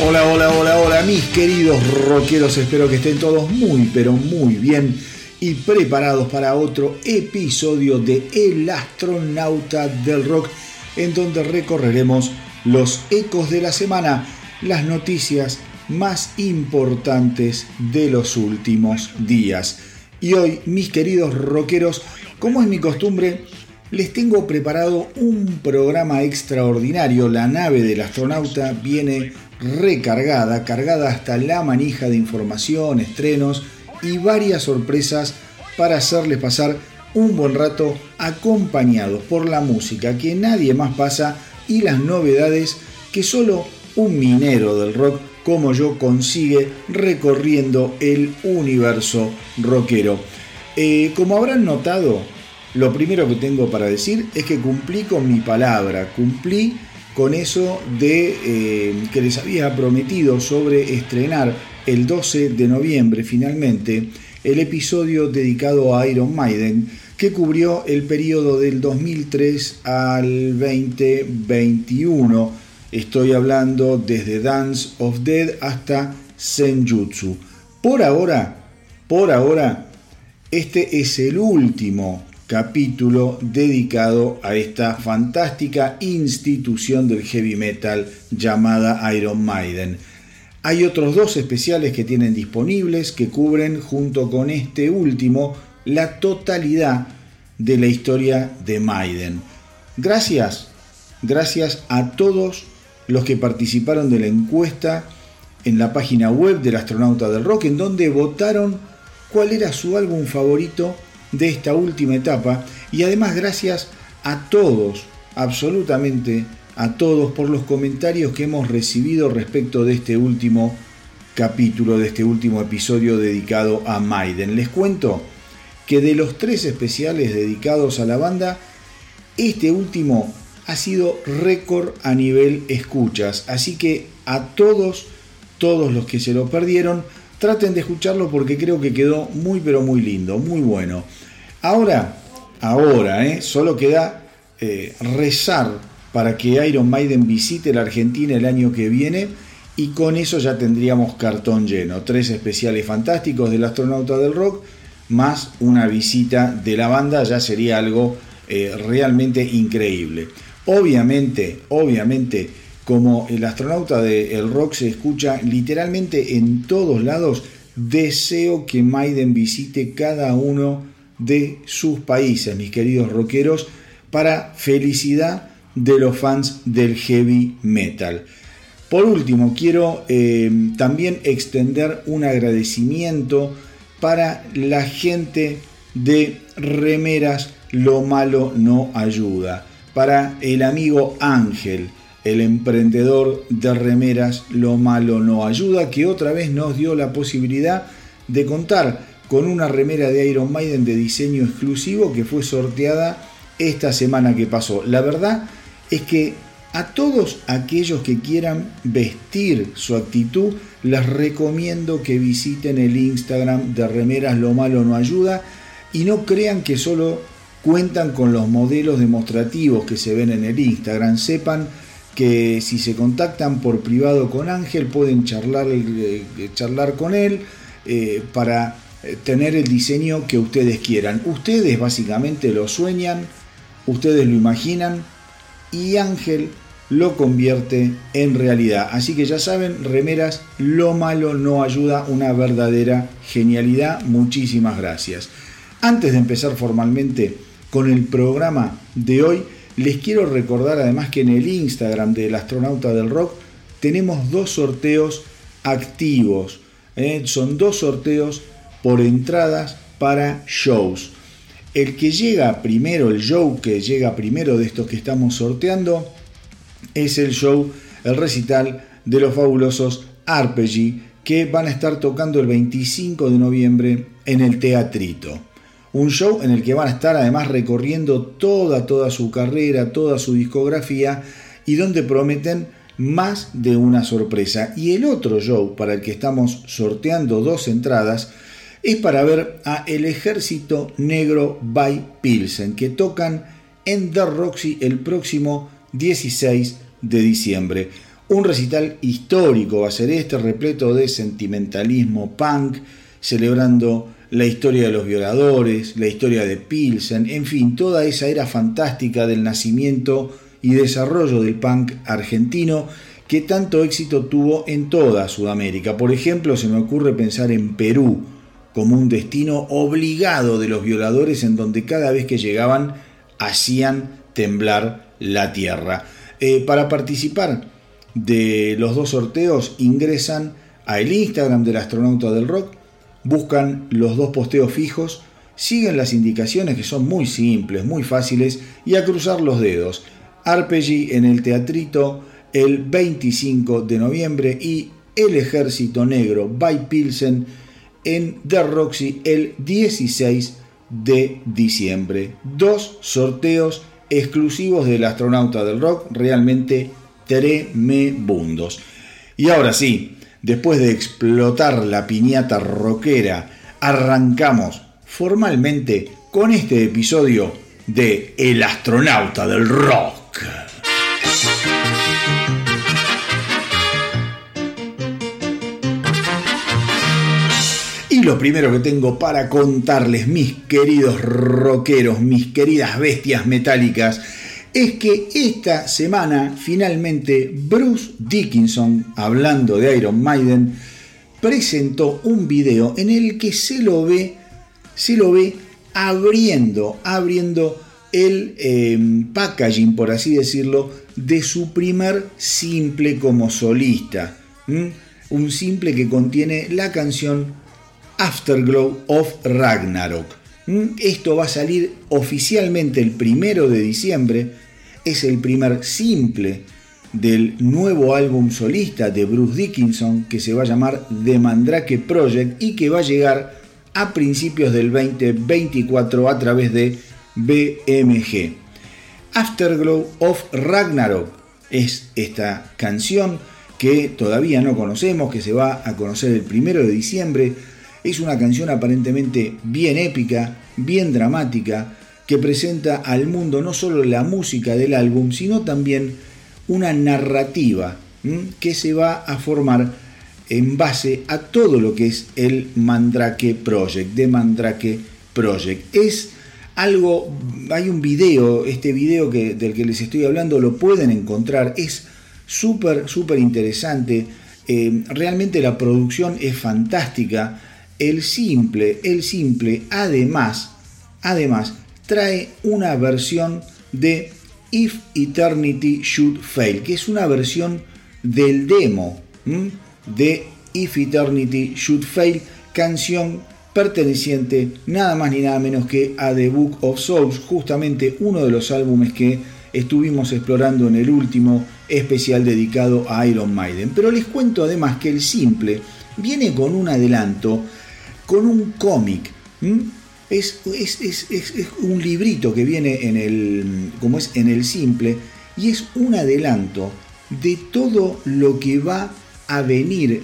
Hola, hola, hola, hola, mis queridos rockeros, espero que estén todos muy, pero muy bien y preparados para otro episodio de El astronauta del rock, en donde recorreremos los ecos de la semana, las noticias más importantes de los últimos días. Y hoy, mis queridos rockeros, como es mi costumbre, les tengo preparado un programa extraordinario. La nave del astronauta viene recargada, cargada hasta la manija de información, estrenos y varias sorpresas para hacerles pasar un buen rato acompañados por la música que nadie más pasa y las novedades que solo un minero del rock como yo consigue recorriendo el universo rockero. Eh, como habrán notado, lo primero que tengo para decir es que cumplí con mi palabra, cumplí con eso de eh, que les había prometido sobre estrenar el 12 de noviembre finalmente el episodio dedicado a Iron Maiden que cubrió el periodo del 2003 al 2021. Estoy hablando desde Dance of Dead hasta Senjutsu. Por ahora, por ahora, este es el último capítulo dedicado a esta fantástica institución del heavy metal llamada Iron Maiden. Hay otros dos especiales que tienen disponibles que cubren junto con este último la totalidad de la historia de Maiden. Gracias, gracias a todos los que participaron de la encuesta en la página web del astronauta del rock en donde votaron cuál era su álbum favorito de esta última etapa y además gracias a todos, absolutamente a todos por los comentarios que hemos recibido respecto de este último capítulo, de este último episodio dedicado a Maiden. Les cuento que de los tres especiales dedicados a la banda, este último ha sido récord a nivel escuchas, así que a todos, todos los que se lo perdieron, Traten de escucharlo porque creo que quedó muy pero muy lindo, muy bueno. Ahora, ahora, ¿eh? solo queda eh, rezar para que Iron Maiden visite la Argentina el año que viene y con eso ya tendríamos cartón lleno. Tres especiales fantásticos del astronauta del rock más una visita de la banda ya sería algo eh, realmente increíble. Obviamente, obviamente como el astronauta del rock se escucha literalmente en todos lados, deseo que Maiden visite cada uno de sus países, mis queridos rockeros, para felicidad de los fans del heavy metal. Por último, quiero eh, también extender un agradecimiento para la gente de Remeras Lo Malo No Ayuda, para el amigo Ángel, el emprendedor de remeras Lo Malo No Ayuda, que otra vez nos dio la posibilidad de contar con una remera de Iron Maiden de diseño exclusivo que fue sorteada esta semana que pasó. La verdad es que a todos aquellos que quieran vestir su actitud, les recomiendo que visiten el Instagram de Remeras Lo Malo No Ayuda y no crean que solo cuentan con los modelos demostrativos que se ven en el Instagram. Sepan que si se contactan por privado con Ángel pueden charlar, eh, charlar con él eh, para eh, tener el diseño que ustedes quieran. Ustedes básicamente lo sueñan, ustedes lo imaginan y Ángel lo convierte en realidad. Así que ya saben, remeras, lo malo no ayuda, una verdadera genialidad. Muchísimas gracias. Antes de empezar formalmente con el programa de hoy, les quiero recordar además que en el Instagram del astronauta del rock tenemos dos sorteos activos. ¿eh? Son dos sorteos por entradas para shows. El que llega primero, el show que llega primero de estos que estamos sorteando, es el show, el recital de los fabulosos Arpeggi, que van a estar tocando el 25 de noviembre en el Teatrito. Un show en el que van a estar además recorriendo toda, toda su carrera, toda su discografía y donde prometen más de una sorpresa. Y el otro show para el que estamos sorteando dos entradas es para ver a El Ejército Negro by Pilsen, que tocan en The Roxy el próximo 16 de diciembre. Un recital histórico va a ser este, repleto de sentimentalismo punk, celebrando la historia de los violadores, la historia de Pilsen, en fin, toda esa era fantástica del nacimiento y desarrollo del punk argentino que tanto éxito tuvo en toda Sudamérica. Por ejemplo, se me ocurre pensar en Perú como un destino obligado de los violadores en donde cada vez que llegaban hacían temblar la tierra. Eh, para participar de los dos sorteos ingresan a el Instagram del astronauta del rock, buscan los dos posteos fijos, siguen las indicaciones que son muy simples, muy fáciles y a cruzar los dedos. Arpeggi en el teatrito el 25 de noviembre y El Ejército Negro by Pilsen en The Roxy el 16 de diciembre. Dos sorteos exclusivos del astronauta del rock, realmente tremebundos. Y ahora sí, después de explotar la piñata rockera, arrancamos formalmente con este episodio de El astronauta del rock. Y lo primero que tengo para contarles, mis queridos rockeros, mis queridas bestias metálicas, es que esta semana finalmente Bruce Dickinson, hablando de Iron Maiden, presentó un video en el que se lo ve, se lo ve abriendo, abriendo el em, packaging, por así decirlo, de su primer simple como solista. Un simple que contiene la canción Afterglow of Ragnarok. Esto va a salir oficialmente el primero de diciembre. Es el primer simple del nuevo álbum solista de Bruce Dickinson que se va a llamar The Mandrake Project y que va a llegar a principios del 2024 a través de BMG. Afterglow of Ragnarok es esta canción que todavía no conocemos, que se va a conocer el primero de diciembre. Es una canción aparentemente bien épica, bien dramática, que presenta al mundo no solo la música del álbum, sino también una narrativa que se va a formar en base a todo lo que es el Mandrake Project, de Mandrake Project. Es algo, hay un video, este video que, del que les estoy hablando lo pueden encontrar, es súper, súper interesante, eh, realmente la producción es fantástica, el simple, el simple, además, además, trae una versión de If Eternity Should Fail, que es una versión del demo de If Eternity Should Fail, canción perteneciente nada más ni nada menos que a The Book of Souls, justamente uno de los álbumes que estuvimos explorando en el último especial dedicado a Iron Maiden. Pero les cuento además que el simple viene con un adelanto, con un cómic. Es, es, un librito que viene en el, como es en el simple, y es un adelanto de todo lo que va a venir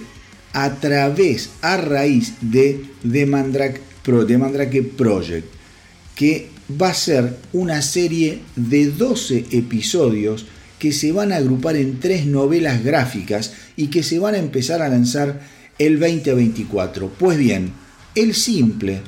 a través, a raíz de The Mandrake, Project, que va a ser una serie de 12 episodios que se van a agrupar en tres novelas gráficas y que se van a empezar a lanzar el 2024. Pues bien, el simple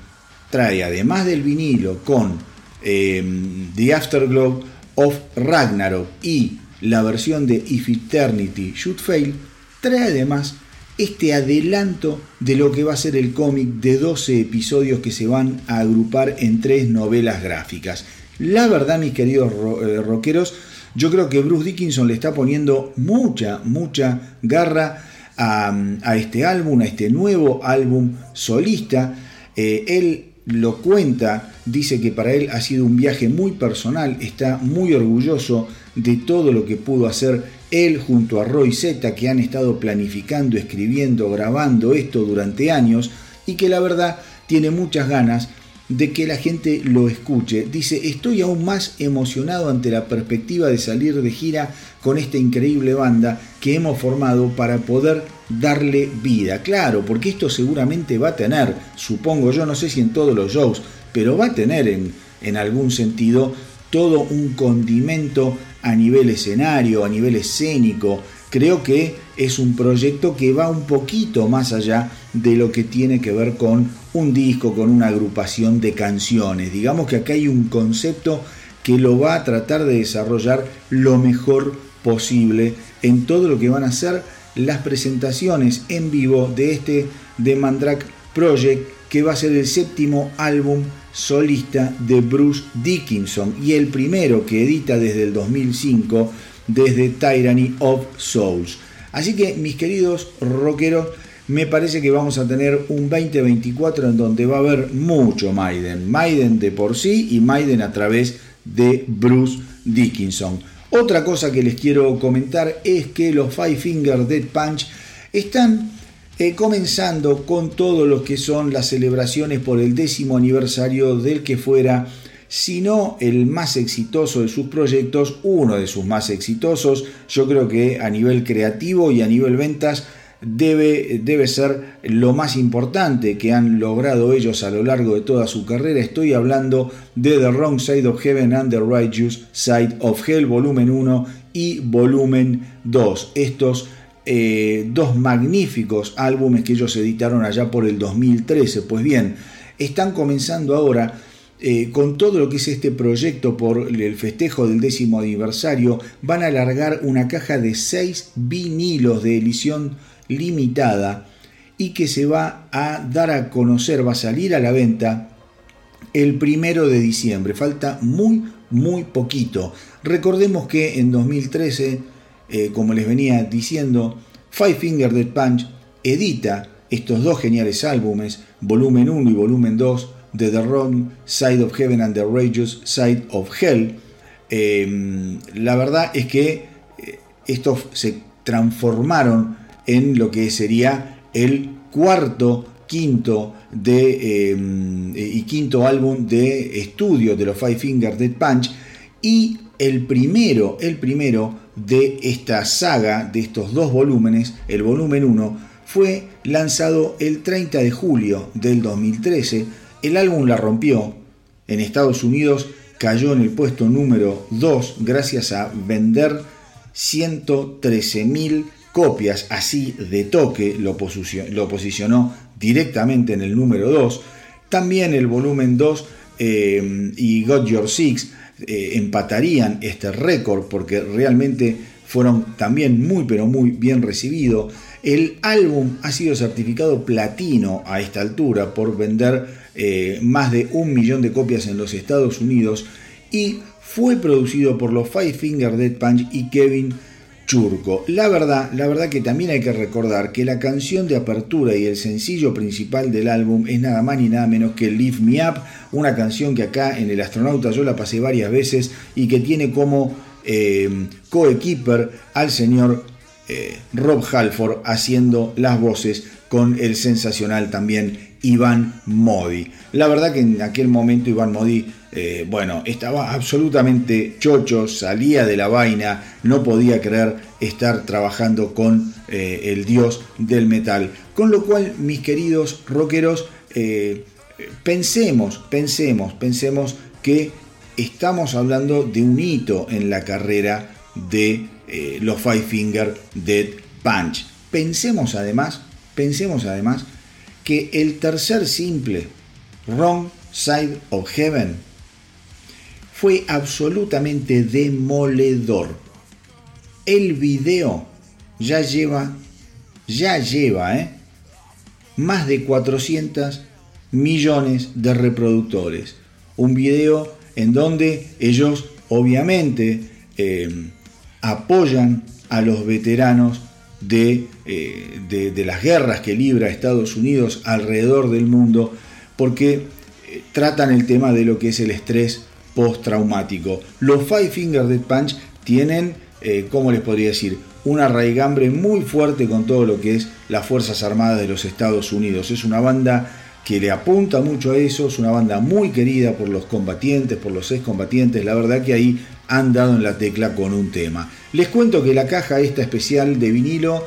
trae, además del vinilo con em, The Afterglow of Ragnarok y la versión de If Eternity Should Fail, trae además este adelanto de lo que va a ser el cómic de 12 episodios que se van a agrupar en tres novelas gráficas. La verdad, mis queridos eh, rockeros, yo creo que Bruce Dickinson le está poniendo mucha, mucha garra a, este álbum, a este nuevo álbum solista. Eh, él lo cuenta, dice que para él ha sido un viaje muy personal, está muy orgulloso de todo lo que pudo hacer él junto a Roy Z, que han estado planificando, escribiendo, grabando esto durante años y que la verdad tiene muchas ganas de que la gente lo escuche. Dice, estoy aún más emocionado ante la perspectiva de salir de gira con esta increíble banda que hemos formado para poder darle vida. Claro, porque esto seguramente va a tener, supongo yo, no sé si en todos los shows, pero va a tener en, en algún sentido todo un condimento a nivel escenario, a nivel escénico. Creo que es un proyecto que va un poquito más allá de lo que tiene que ver con un disco, con una agrupación de canciones. Digamos que acá hay un concepto que lo va a tratar de desarrollar lo mejor posible en todo lo que van a ser las presentaciones en vivo de este The Mandrake Project que va a ser el séptimo álbum solista de Bruce Dickinson y el primero que edita desde el 2005 desde Tyranny of Souls. Así que mis queridos rockeros, me parece que vamos a tener un 2024 en donde va a haber mucho Maiden. Maiden de por sí y Maiden a través de Bruce Dickinson. Otra cosa que les quiero comentar es que los Five Finger Dead Punch están eh, comenzando con todo lo que son las celebraciones por el décimo aniversario del que fuera, si no el más exitoso de sus proyectos, uno de sus más exitosos, yo creo que a nivel creativo y a nivel ventas, debe, debe ser lo más importante que han logrado ellos a lo largo de toda su carrera. Estoy hablando de The Wrong Side of Heaven and The Righteous Side of Hell, volumen 1 y volumen 2. Estos eh, dos magníficos álbumes que ellos editaron allá por el 2013. Pues bien, están comenzando ahora eh, con todo lo que es este proyecto por el festejo del décimo aniversario, van a alargar una caja de 6 vinilos de edición limitada y que se va a dar a conocer, va a salir a la venta el primero de diciembre. Falta muy, muy poquito. Recordemos que en 2013, eh, como les venía diciendo, Five Finger Dead Punch edita estos dos geniales álbumes, volumen 1 y volumen 2, de The Wrong Side of Heaven and the Rageous Side of Hell. Em, la verdad es que eh, estos se transformaron en lo que sería el cuarto, quinto de, em, y quinto álbum de estudio de los Five Finger Dead Punch y el primero, el primero de esta saga, de estos dos volúmenes, el volumen 1, fue lanzado el 30 de julio del 2013. El álbum la rompió. En Estados Unidos cayó en el puesto número 2 gracias a vender 113.000 copias así de toque lo, posicionó, directamente en el número 2. También el volumen 2 eh, y Got Your Six eh, empatarían este récord porque realmente fueron también muy pero muy bien recibidos. El álbum ha sido certificado platino a esta altura por vender eh, más de un millón de copias en los Estados Unidos y fue producido por los Five Finger Dead Punch y Kevin Churco. La verdad, la verdad que también hay que recordar que la canción de apertura y el sencillo principal del álbum es nada más ni nada menos que Lift Me Up, una canción que acá en El Astronauta yo la pasé varias veces y que tiene como eh, coequiper al señor eh, Rob Halford haciendo las voces con el sensacional también Iván Modi. La verdad que en aquel momento Iván Modi, eh, bueno, estaba absolutamente chocho, salía de la vaina, no podía creer estar trabajando con eh, el dios del metal. Con lo cual, mis queridos rockeros, eh, pensemos, pensemos, pensemos que estamos hablando de un hito en la carrera de los Five Finger Dead Punch. Pensemos además, pensemos además que el tercer simple, Wrong Side of Heaven, fue absolutamente demoledor. El video ya lleva, ya lleva, ¿eh? más de 400 millones de reproductores. Un video en donde ellos obviamente eh, apoyan a los veteranos eh, de, las guerras que libra Estados Unidos alrededor del mundo, porque eh, tratan el tema de lo que es el estrés postraumático. Los Five Finger Dead Punch tienen, eh, ¿cómo les podría decir? Una raigambre muy fuerte con todo lo que es las Fuerzas Armadas de los Estados Unidos. Es una banda que le apunta mucho a eso, es una banda muy querida por los combatientes, por los excombatientes, la verdad que ahí han dado en la tecla con un tema. Les cuento que la caja esta especial de vinilo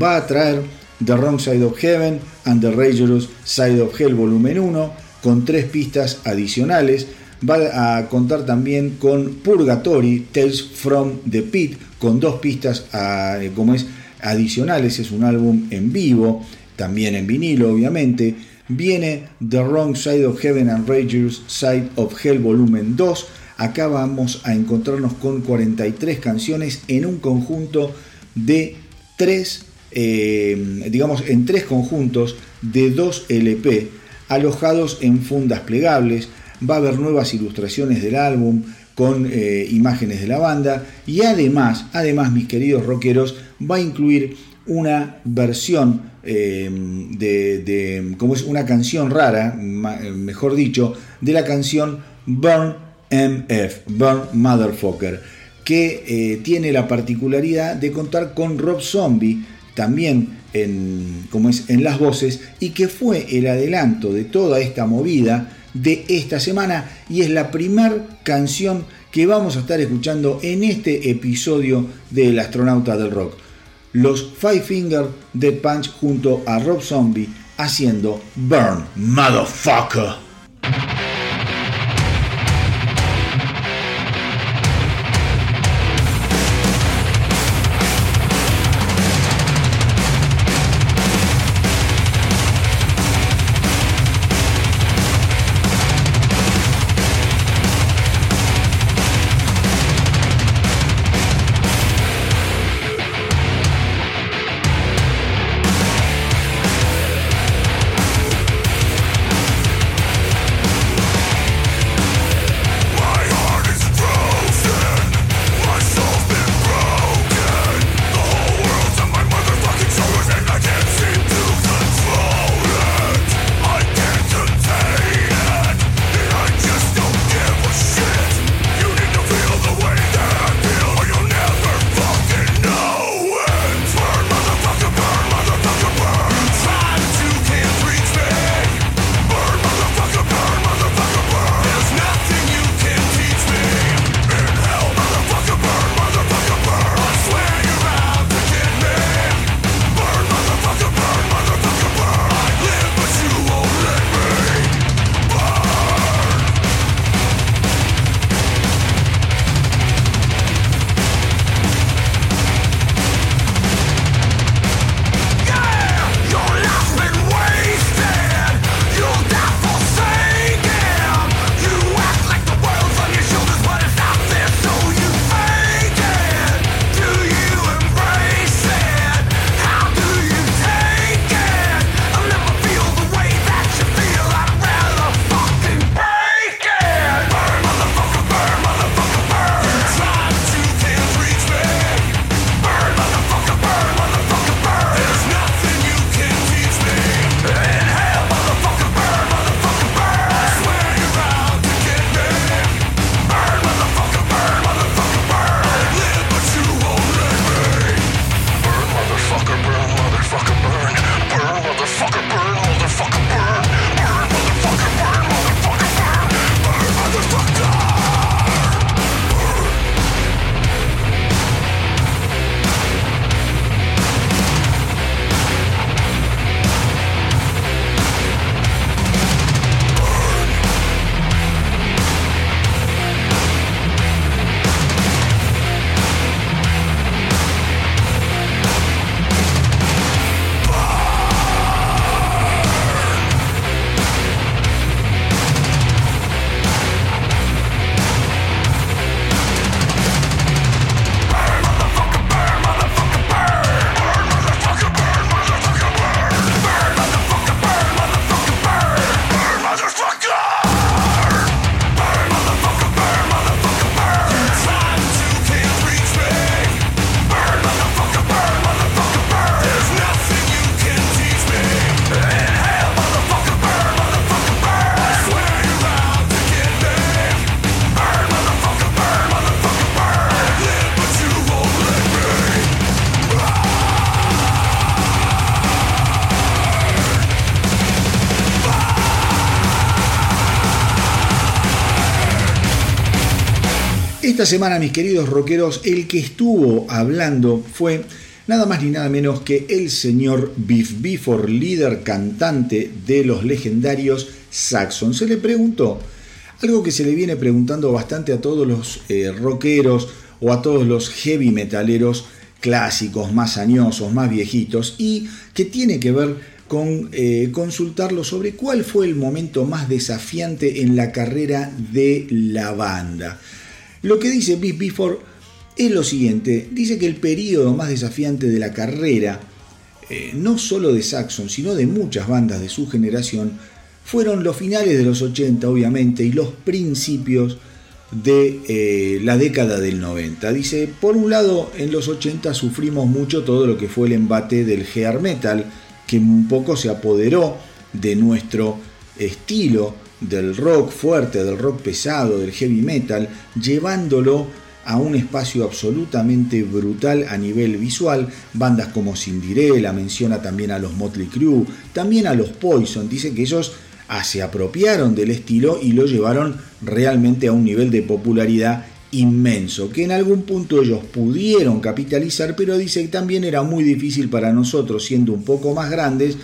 va a traer The Wrong Side of Heaven and The Ragers Side of Hell volumen 1 con tres pistas adicionales. Va a contar también con Purgatory Tales from the Pit con dos pistas ah, como es adicionales, es un álbum en vivo, también en vinilo obviamente viene The Wrong Side of Heaven and Ragers Side of Hell Volumen 2. Acá vamos a encontrarnos con 43 canciones en un conjunto de tres, eh, digamos, en tres conjuntos de dos LP alojados en fundas plegables. Va a haber nuevas ilustraciones del álbum con eh, imágenes de la banda y además, además, mis queridos rockeros, va a incluir una versión eh, de, como es una canción rara, mejor dicho, de la canción Burn MF, Burn Motherfucker, que eh, tiene la particularidad de contar con Rob Zombie, también en, como es, en las voces, y que fue el adelanto de toda esta movida de esta semana y es la primera canción que vamos a estar escuchando en este episodio del astronauta del rock los Five Finger Dead Punch junto a Rob Zombie haciendo Burn Motherfucker. Esta semana, mis queridos rockeros, el que estuvo hablando fue nada más ni nada menos que el señor Biff Bifford, líder cantante de los legendarios Saxon. Se le preguntó algo que se le viene preguntando bastante a todos los eh, rockeros o a todos los heavy metaleros clásicos, más añosos, más viejitos, y que tiene que ver con eh, consultarlo sobre cuál fue el momento más desafiante en la carrera de la banda. Lo que dice Biff Bifford es lo siguiente, dice que el periodo más desafiante de la carrera, eh, no solo de Saxon, sino de muchas bandas de su generación, fueron los finales de los 80, obviamente, y los principios de eh, la década del 90. Dice, por un lado, en los 80 sufrimos mucho todo lo que fue el embate del hair metal, que un poco se apoderó de nuestro estilo del rock fuerte, del rock pesado, del heavy metal, llevándolo a un espacio absolutamente brutal a nivel visual. Bandas como Cinderella menciona también a los Motley Crue, también a los Poison. Dice que ellos se apropiaron del estilo y lo llevaron realmente a un nivel de popularidad inmenso, que en algún punto ellos pudieron capitalizar, pero dice que también era muy difícil para nosotros, siendo un poco más grandes,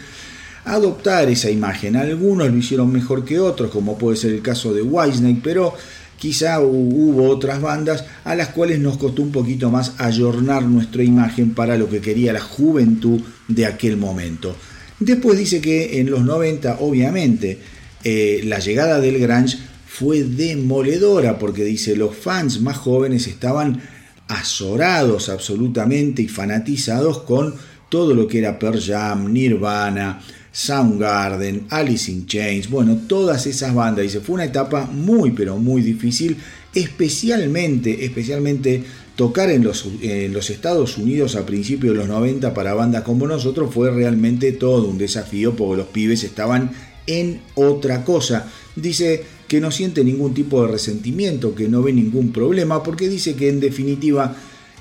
adoptar esa imagen. Algunos lo hicieron mejor que otros, como puede ser el caso de Whitesnake, pero quizá hubo otras bandas a las cuales nos costó un poquito más ayornar nuestra imagen para lo que quería la juventud de aquel momento. Después dice que en los 90, obviamente, eh, la llegada del grunge fue demoledora porque dice los fans más jóvenes estaban azorados absolutamente y fanatizados con todo lo que era Pearl Jam, Nirvana, Soundgarden, Alice in Chains, bueno, todas esas bandas. Y fue una etapa muy, pero muy difícil, especialmente, especialmente tocar en los, en los Estados Unidos a principios de los 90 para bandas como nosotros fue realmente todo un desafío porque los pibes estaban en otra cosa. Dice que no siente ningún tipo de resentimiento, que no ve ningún problema, porque dice que en definitiva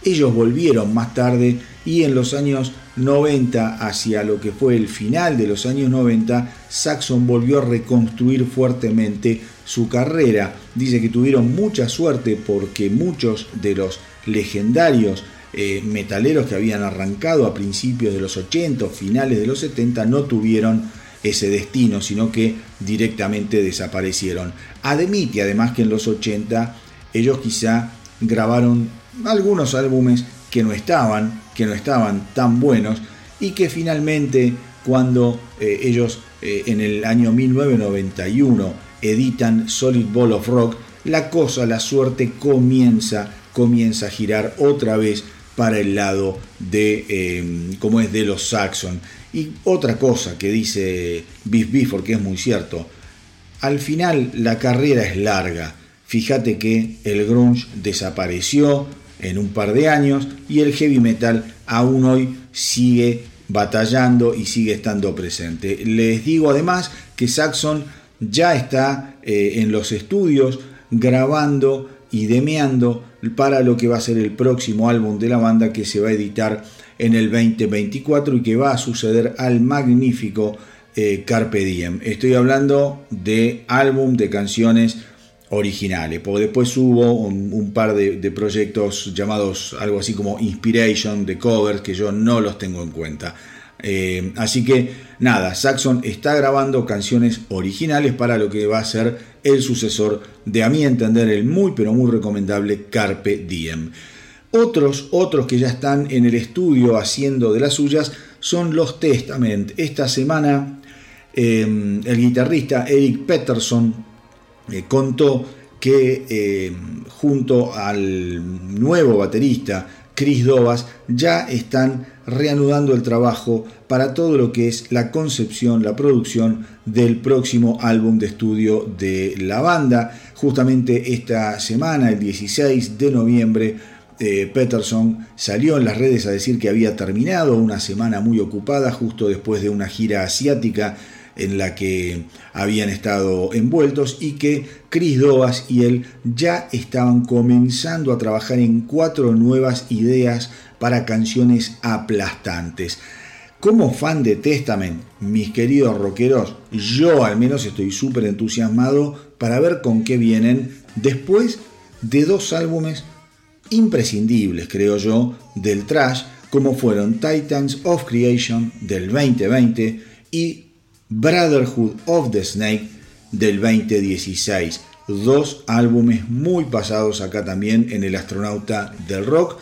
ellos volvieron más tarde y en los años 90, hacia lo que fue el final de los años 90, Saxon volvió a reconstruir fuertemente su carrera. Dice que tuvieron mucha suerte porque muchos de los legendarios eh, metaleros que habían arrancado a principios de los 80, finales de los 70, no tuvieron ese destino, sino que directamente desaparecieron. Admite además que en los 80 ellos quizá grabaron algunos álbumes que no estaban, que no estaban tan buenos y que finalmente cuando eh, ellos eh, en el año 1991 editan Solid Ball of Rock, la cosa, la suerte comienza, comienza a girar otra vez para el lado de, eh, como es de los Saxon. Y otra cosa que dice Biff Bifford, que es muy cierto, al final la carrera es larga. Fíjate que el grunge desapareció, en un par de años y el heavy metal aún hoy sigue batallando y sigue estando presente. Les digo además que Saxon ya está eh, en los estudios grabando y demeando para lo que va a ser el próximo álbum de la banda que se va a editar en el 2024 y que va a suceder al magnífico eh, Carpe Diem. Estoy hablando de álbum de canciones originales, porque después hubo un, par de, proyectos llamados algo así como Inspiration de covers que yo no los tengo en cuenta. Eh, así que nada, Saxon está grabando canciones originales para lo que va a ser el sucesor de, a mi entender, el muy pero muy recomendable Carpe Diem. Otros, otros que ya están en el estudio haciendo de las suyas son los Testament. Esta semana eh, el guitarrista Eric Peterson eh, contó que eh, junto al nuevo baterista Chris Dovas ya están reanudando el trabajo para todo lo que es la concepción, la producción del próximo álbum de estudio de la banda. Justamente esta semana, el 16 de noviembre, eh, Peterson salió en las redes a decir que había terminado una semana muy ocupada justo después de una gira asiática en la que habían estado envueltos y que Chris Doas y él ya estaban comenzando a trabajar en cuatro nuevas ideas para canciones aplastantes. Como fan de Testament, mis queridos rockeros, yo al menos estoy súper entusiasmado para ver con qué vienen después de dos álbumes imprescindibles, creo yo, del trash, como fueron Titans of Creation del 2020 y Brotherhood of the Snake del 2016. Dos álbumes muy pasados acá también en el astronauta del rock.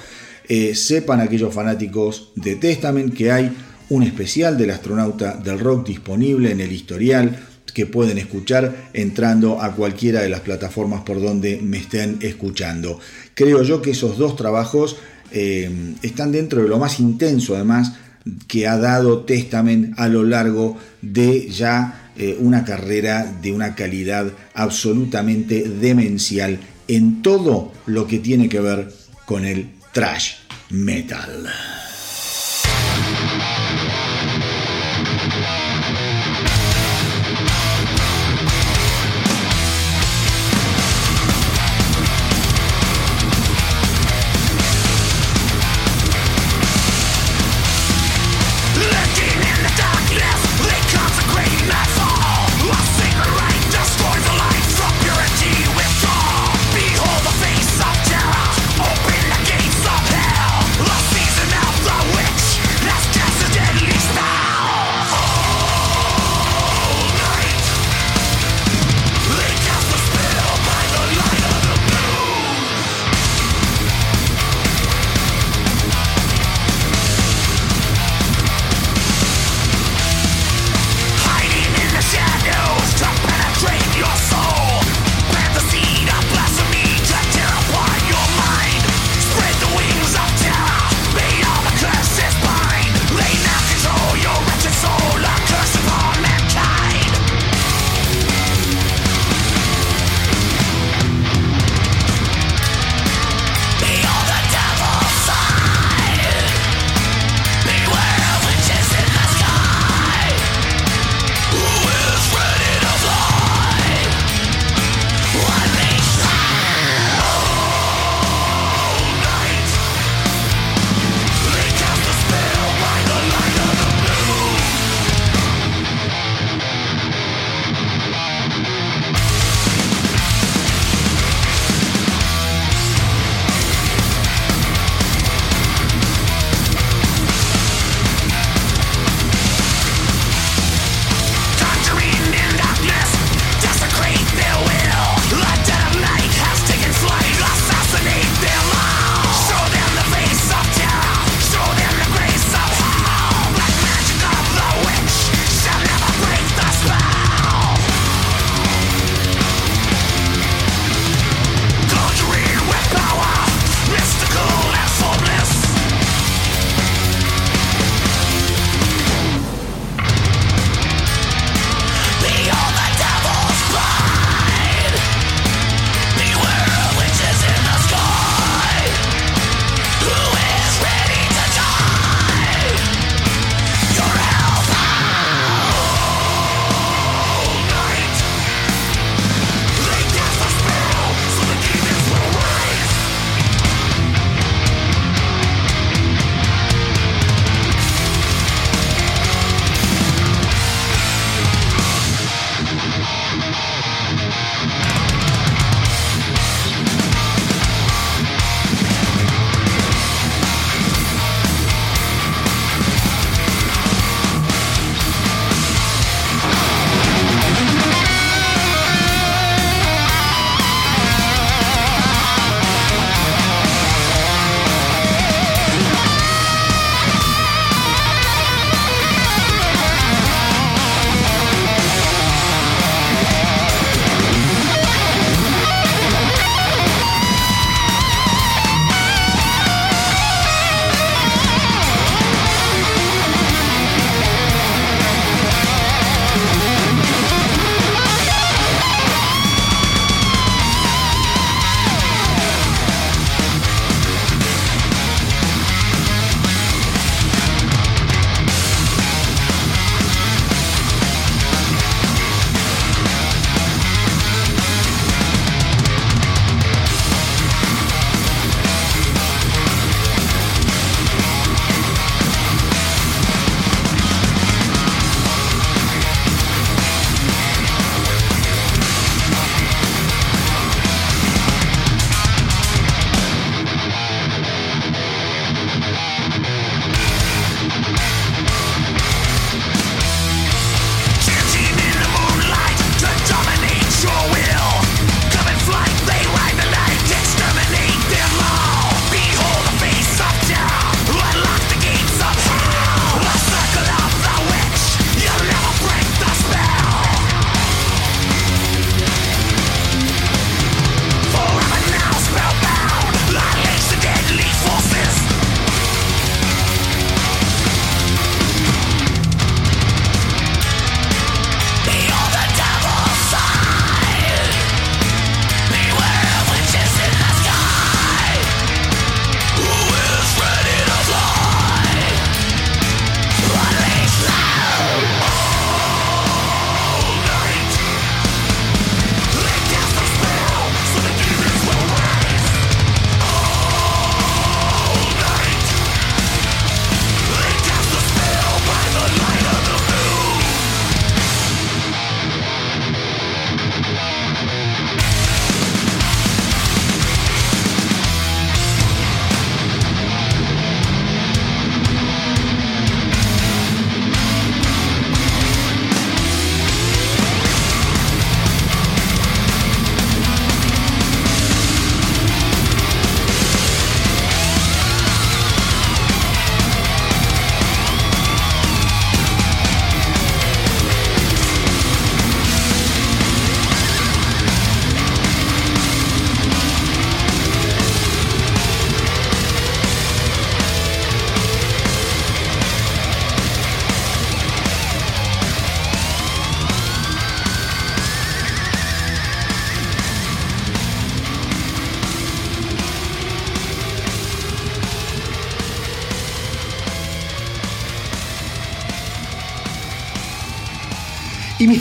Eh, sepan aquellos fanáticos de Testament que hay un especial del astronauta del rock disponible en el historial que pueden escuchar entrando a cualquiera de las plataformas por donde me estén escuchando. Creo yo que esos dos trabajos eh, están dentro de lo más intenso además que ha dado Testament a lo largo de ya eh, una carrera de una calidad absolutamente demencial en todo lo que tiene que ver con el trash metal.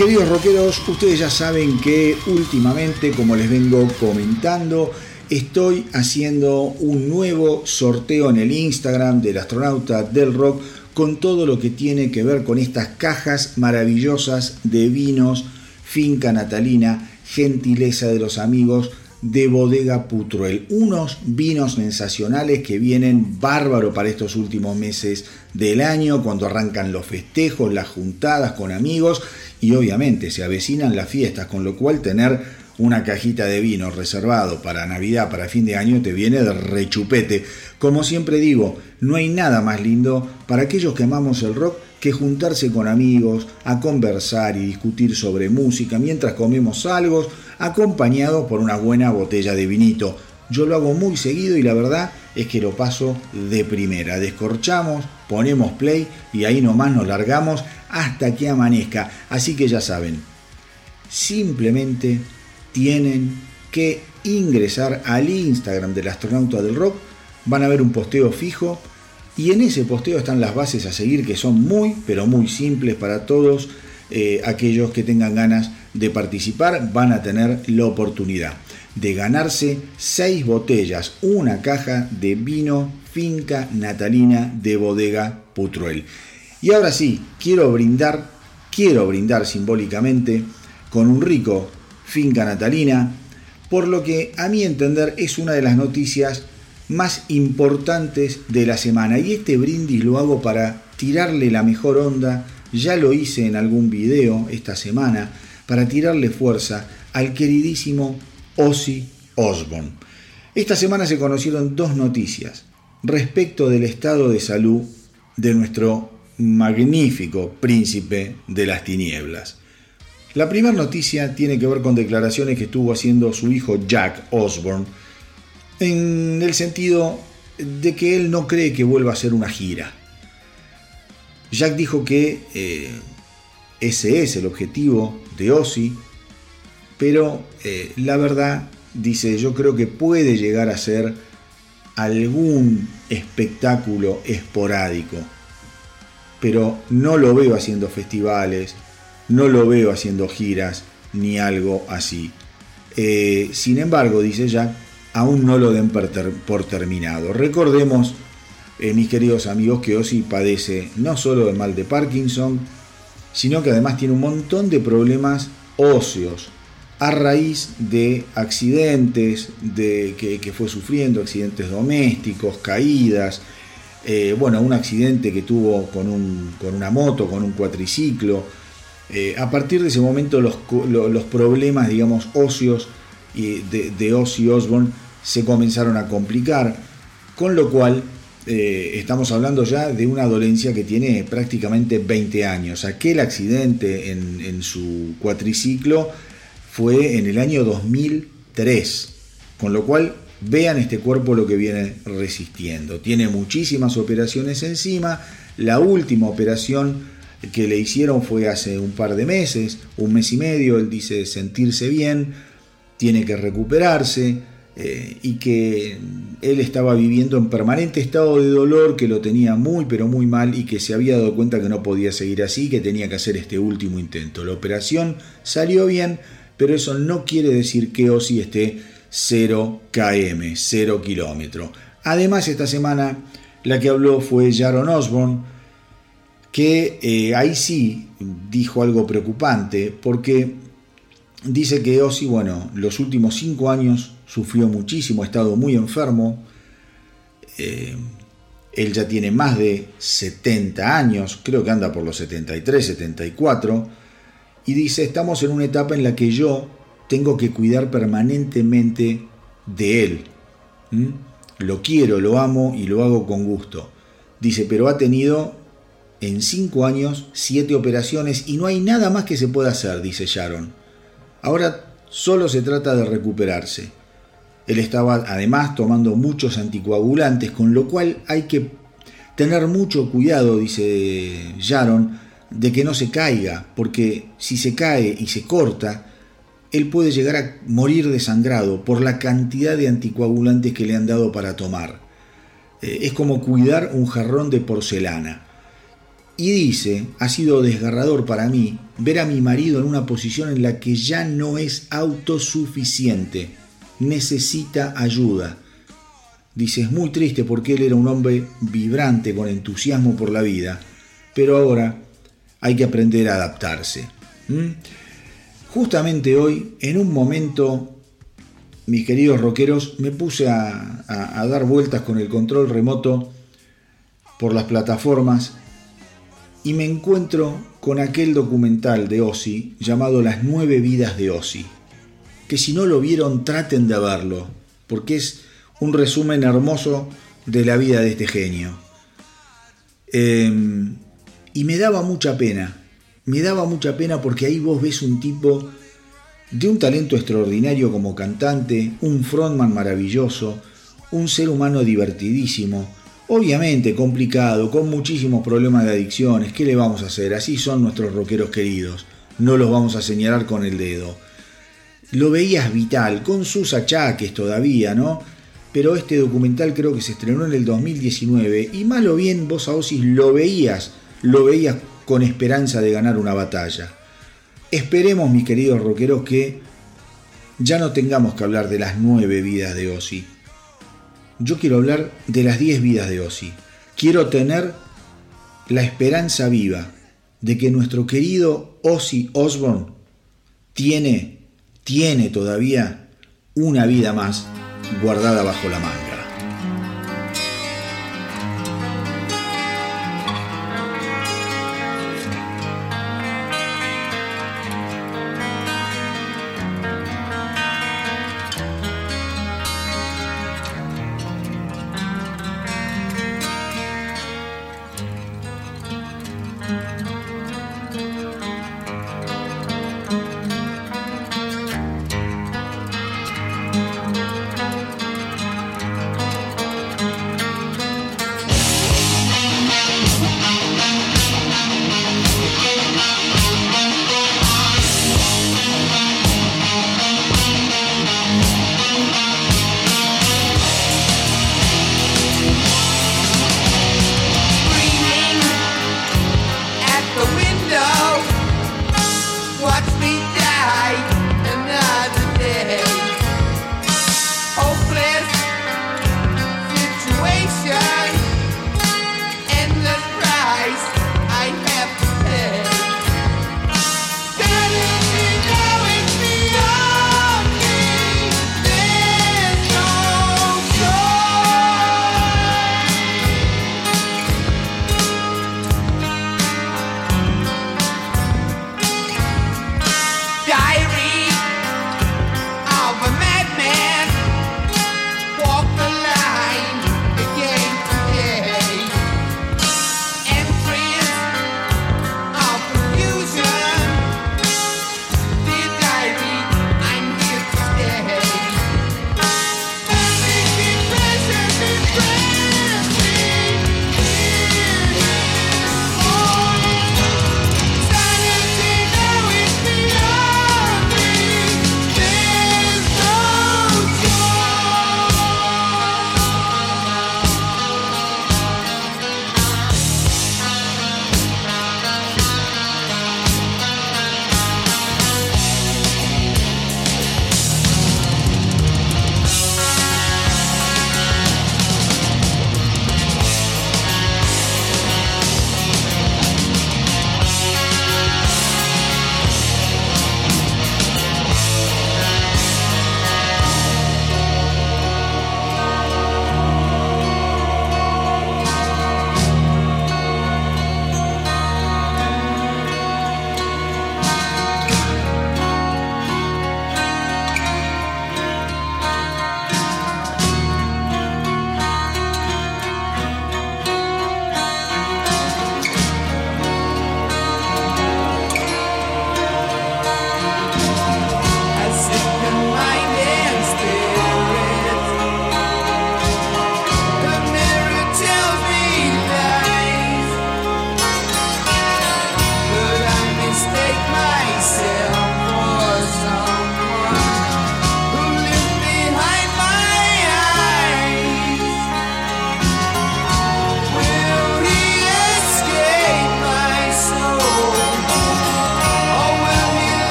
Queridos rockeros, ustedes ya saben que últimamente, como les vengo comentando, estoy haciendo un nuevo sorteo en el Instagram del astronauta del rock con todo lo que tiene que ver con estas cajas maravillosas de vinos, finca natalina, gentileza de los amigos de Bodega Putruel. Unos vinos sensacionales que vienen bárbaro para estos últimos meses del año, cuando arrancan los festejos, las juntadas con amigos y obviamente se avecinan las fiestas, con lo cual tener una cajita de vino reservado para Navidad, para fin de año, te viene de rechupete. Como siempre digo, no hay nada más lindo para aquellos que amamos el rock que juntarse con amigos, a conversar y discutir sobre música mientras comemos algo, acompañados por una buena botella de vinito. Yo lo hago muy seguido y la verdad es que lo paso de primera. Descorchamos, ponemos play y ahí nomás nos largamos hasta que amanezca. Así que ya saben, simplemente tienen que ingresar al Instagram del astronauta del rock. Van a ver un posteo fijo y en ese posteo están las bases a seguir que son muy, pero muy simples para todos eh, aquellos que tengan ganas de participar. Van a tener la oportunidad de ganarse seis botellas, una caja de vino finca natalina de bodega Putruel. Y ahora sí, quiero brindar, quiero brindar simbólicamente con un rico finca natalina, por lo que a mi entender es una de las noticias más importantes de la semana. Y este brindis lo hago para tirarle la mejor onda, ya lo hice en algún video esta semana, para tirarle fuerza al queridísimo Ozzy Osbourne. Esta semana se conocieron dos noticias respecto del estado de salud de nuestro magnífico príncipe de las tinieblas. La primera noticia tiene que ver con declaraciones que estuvo haciendo su hijo Jack Osborne, en el sentido de que él no cree que vuelva a ser una gira. Jack dijo que eh, ese es el objetivo de Ozzy, pero eh, la verdad, dice, yo creo que puede llegar a ser algún espectáculo esporádico, pero no lo veo haciendo festivales, no lo veo haciendo giras ni algo así. Eh, sin embargo, dice Jack, aún no lo den por, terminado. Recordemos, eh, mis queridos amigos, que Ozzy padece no solo de mal de Parkinson, sino que además tiene un montón de problemas óseos a raíz de accidentes de, que, fue sufriendo, accidentes domésticos, caídas, eh, bueno, un accidente que tuvo con, un, con una moto, con un cuatriciclo, eh, a partir de ese momento los, problemas, digamos, óseos de, de Ozzy Osbourne se comenzaron a complicar, con lo cual eh, estamos hablando ya de una dolencia que tiene prácticamente 20 años. Aquel accidente en, en su cuatriciclo fue en el año 2003, con lo cual vean este cuerpo lo que viene resistiendo. Tiene muchísimas operaciones encima, la última operación que le hicieron fue hace un par de meses, un mes y medio, él dice sentirse bien, tiene que recuperarse eh, y que él estaba viviendo en permanente estado de dolor, que lo tenía muy pero muy mal y que se había dado cuenta que no podía seguir así, que tenía que hacer este último intento. La operación salió bien, pero eso no quiere decir que Ozzy esté 0 km, 0 kilómetro. Además, esta semana la que habló fue Jaron Osborne, que eh, ahí sí dijo algo preocupante, porque dice que Ozzy, bueno, los últimos cinco años sufrió muchísimo, ha estado muy enfermo, eh, él ya tiene más de 70 años, creo que anda por los 73, 74, y dice, estamos en una etapa en la que yo tengo que cuidar permanentemente de él. Lo quiero, lo amo y lo hago con gusto. Dice, pero ha tenido en cinco años siete operaciones y no hay nada más que se pueda hacer, dice Sharon. Ahora solo se trata de recuperarse. Él estaba además tomando muchos anticoagulantes, con lo cual hay que tener mucho cuidado, dice Sharon, de que no se caiga, porque si se cae y se corta, él puede llegar a morir desangrado por la cantidad de anticoagulantes que le han dado para tomar. Eh, es como cuidar un jarrón de porcelana. Y dice, ha sido desgarrador para mí ver a mi marido en una posición en la que ya no es autosuficiente, necesita ayuda. Dice, es muy triste porque él era un hombre vibrante, con entusiasmo por la vida, pero ahora hay que aprender a adaptarse. Justamente hoy, en un momento, mis queridos rockeros, me puse a, a dar vueltas con el control remoto por las plataformas y me encuentro con aquel documental de Ozzy llamado Las nueve vidas de Ozzy, que si no lo vieron traten de verlo, porque es un resumen hermoso de la vida de este genio. Em, y me daba mucha pena, me daba mucha pena porque ahí vos ves un tipo de un talento extraordinario como cantante, un frontman maravilloso, un ser humano divertidísimo, obviamente complicado, con muchísimos problemas de adicciones, ¿qué le vamos a hacer? Así son nuestros rockeros queridos, no los vamos a señalar con el dedo. Lo veías vital, con sus achaques todavía, ¿no? Pero este documental creo que se estrenó en el 2019 y malo bien vos a Osis lo veías, lo veías con esperanza de ganar una batalla. Esperemos, mis queridos rockeros, que ya no tengamos que hablar de las nueve vidas de Ozzy. Yo quiero hablar de las diez vidas de Ozzy. Quiero tener la esperanza viva de que nuestro querido Ozzy Osbourne tiene, tiene todavía una vida más guardada bajo la manga.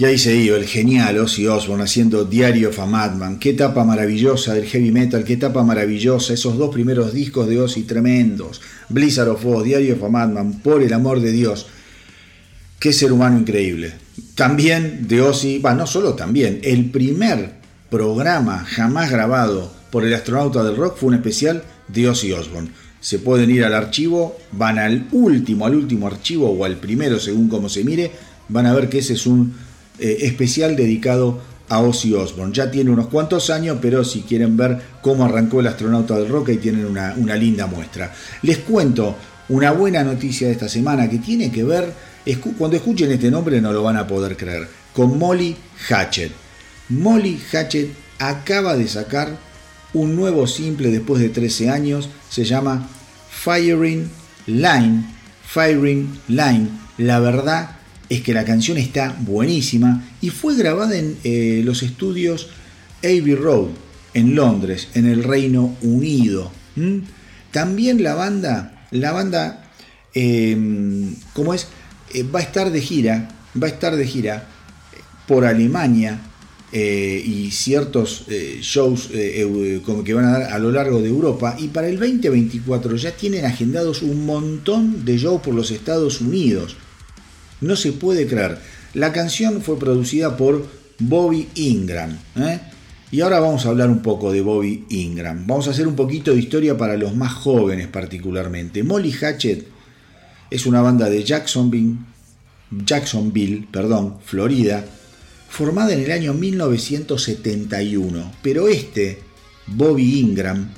Y ahí se iba el genial Ozzy Osbourne haciendo Diario of a Madman. Qué etapa maravillosa del heavy metal, qué etapa maravillosa. Esos dos primeros discos de Ozzy tremendos. Blizzard of Oz, Diario of a Madman, por el amor de Dios. Qué ser humano increíble. También de Ozzy, va, no solo también, el primer programa jamás grabado por el astronauta del rock fue un especial de Ozzy Osbourne. Se pueden ir al archivo, van al último, al último archivo o al primero según como se mire, van a ver que ese es un eh, especial dedicado a Ozzy Osbourne. Ya tiene unos cuantos años, pero si quieren ver cómo arrancó el astronauta del rock, ahí tienen una, linda muestra. Les cuento una buena noticia de esta semana que tiene que ver, cuando escuchen este nombre no lo van a poder creer, con Molly Hatchet. Molly Hatchet acaba de sacar un nuevo simple después de 13 años, se llama Firing Line. Firing Line. La verdad es que la canción está buenísima y fue grabada en eh, los estudios Abbey Road, en Londres, en el Reino Unido. También la banda, la banda, em, ¿cómo es? Eh, va a estar de gira, va a estar de gira por Alemania eh, y ciertos shows que van a dar a lo largo de Europa. Y para el 2024 ya tienen agendados un montón de shows por los Estados Unidos. No se puede creer. La canción fue producida por Bobby Ingram. ¿eh? Y ahora vamos a hablar un poco de Bobby Ingram. Vamos a hacer un poquito de historia para los más jóvenes particularmente. Molly Hatchet es una banda de Jacksonville, Jacksonville, perdón, Florida, formada en el año 1971. Pero este, Bobby Ingram,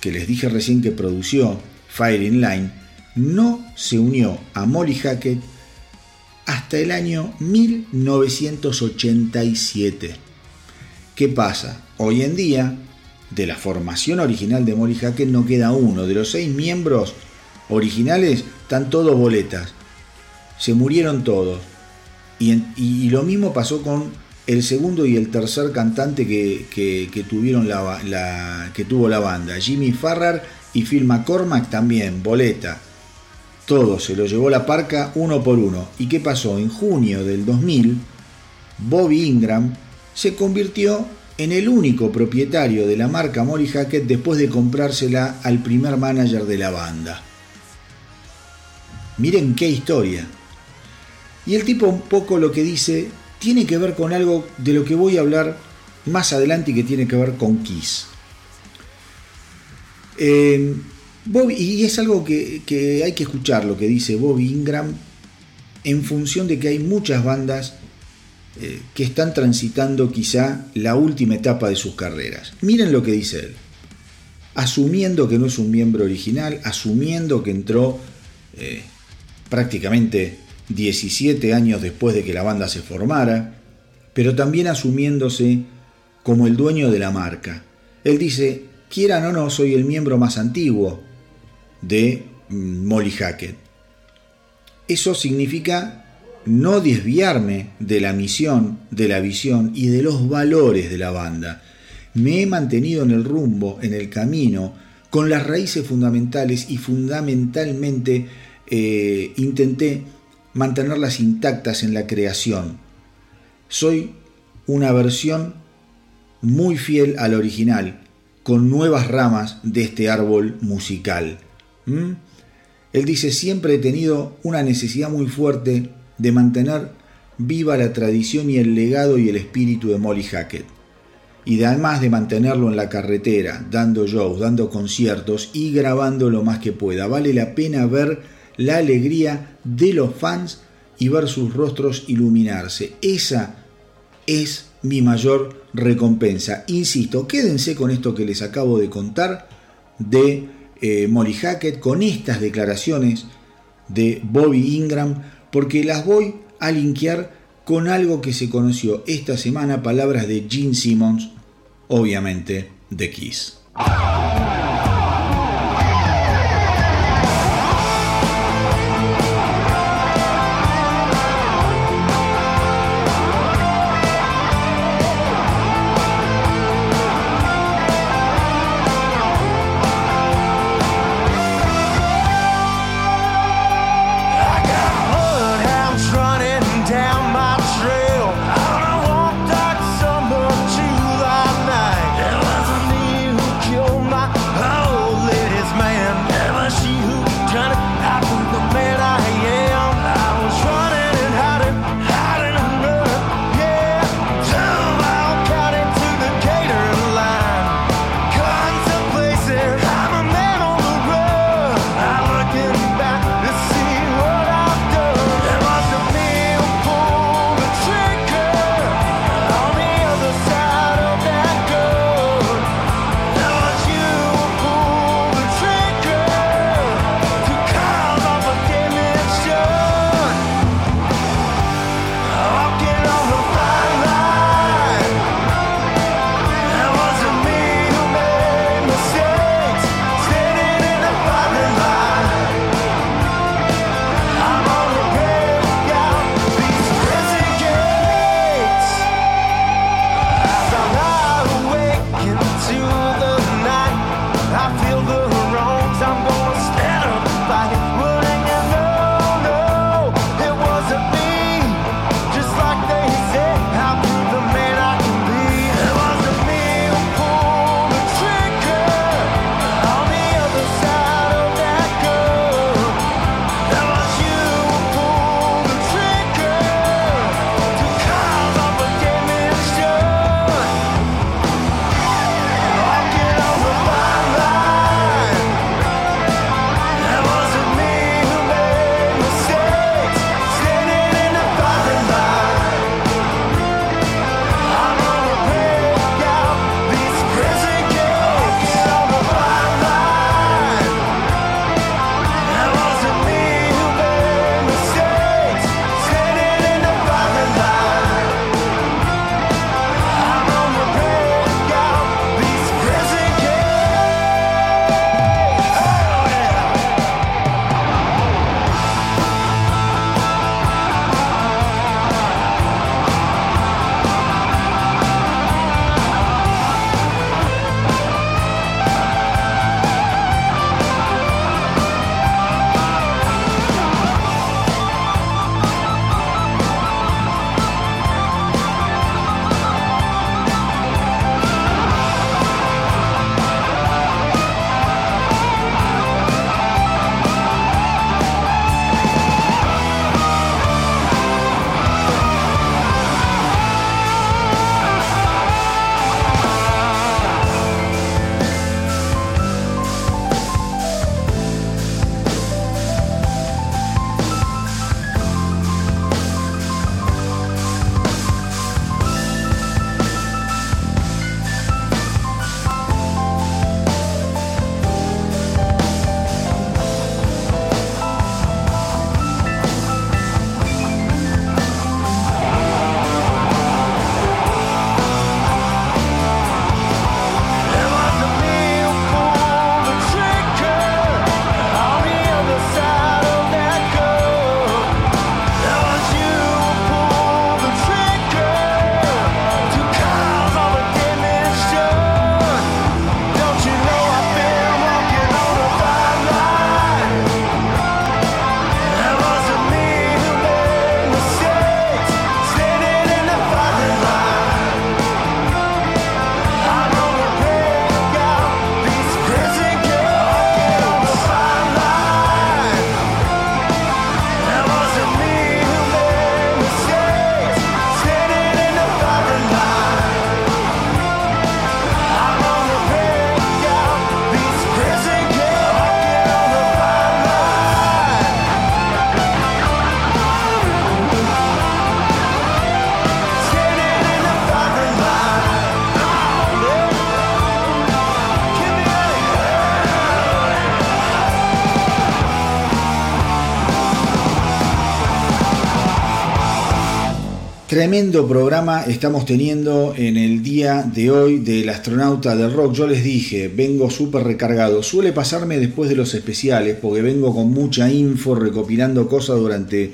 que les dije recién que produció Fire in Line, no se unió a Molly Hackett hasta el año 1987. ¿Qué pasa? Hoy en día, de la formación original de Molly Hackett no queda uno. De los seis miembros originales están todos boletas. Se murieron todos. Y, lo mismo pasó con el segundo y el tercer cantante que, tuvieron la, que tuvo la banda. Jimmy Farrar y Phil McCormack también, boleta. Todo se lo llevó la parca uno por uno. ¿Y qué pasó? En junio del 2000, Bobby Ingram se convirtió en el único propietario de la marca Molly Hackett después de comprársela al primer manager de la banda. Miren qué historia. Y el tipo un poco lo que dice tiene que ver con algo de lo que voy a hablar más adelante y que tiene que ver con Kiss. Eh, y es algo que, hay que escuchar lo que dice Bobby Ingram en función de que hay muchas bandas eh, que están transitando quizá la última etapa de sus carreras. Miren lo que dice él. Asumiendo que no es un miembro original, asumiendo que entró eh, prácticamente 17 años después de que la banda se formara, pero también asumiéndose como el dueño de la marca. Él dice, quieran o no, soy el miembro más antiguo, de Molly Hackett. Eso significa no desviarme de la misión, de la visión y de los valores de la banda. Me he mantenido en el rumbo, en el camino, con las raíces fundamentales y fundamentalmente eh, intenté mantenerlas intactas en la creación. Soy una versión muy fiel al original, con nuevas ramas de este árbol musical. ¿Mm? Él dice, siempre he tenido una necesidad muy fuerte de mantener viva la tradición y el legado y el espíritu de Molly Hackett. Y además de mantenerlo en la carretera, dando shows, dando conciertos y grabando lo más que pueda. Vale la pena ver la alegría de los fans y ver sus rostros iluminarse. Esa es mi mayor recompensa. Insisto, quédense con esto que les acabo de contar de eh, Molly Hackett con estas declaraciones de Bobby Ingram, porque las voy a linkear con algo que se conoció esta semana, palabras de Gene Simmons, obviamente de Kiss. Tremendo programa estamos teniendo en el día de hoy del astronauta del rock. Yo les dije, vengo súper recargado. Suele pasarme después de los especiales porque vengo con mucha info recopilando cosas durante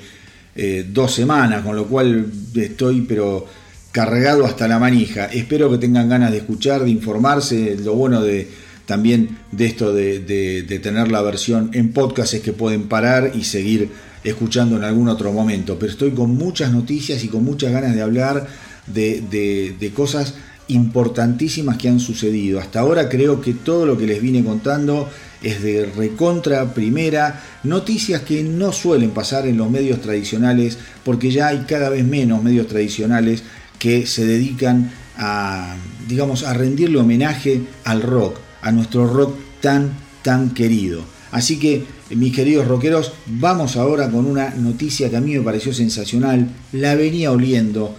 eh, dos semanas, con lo cual estoy pero cargado hasta la manija. Espero que tengan ganas de escuchar, de informarse. Lo bueno de también de esto de, de tener la versión en podcast es que pueden parar y seguir escuchando en algún otro momento, pero estoy con muchas noticias y con muchas ganas de hablar de, cosas importantísimas que han sucedido. Hasta ahora creo que todo lo que les vine contando es de recontra primera, noticias que no suelen pasar en los medios tradicionales, porque ya hay cada vez menos medios tradicionales que se dedican a, digamos, a rendirle homenaje al rock, a nuestro rock tan, tan querido. Así que mis queridos rockeros, vamos ahora con una noticia que a mí me pareció sensacional. La venía oliendo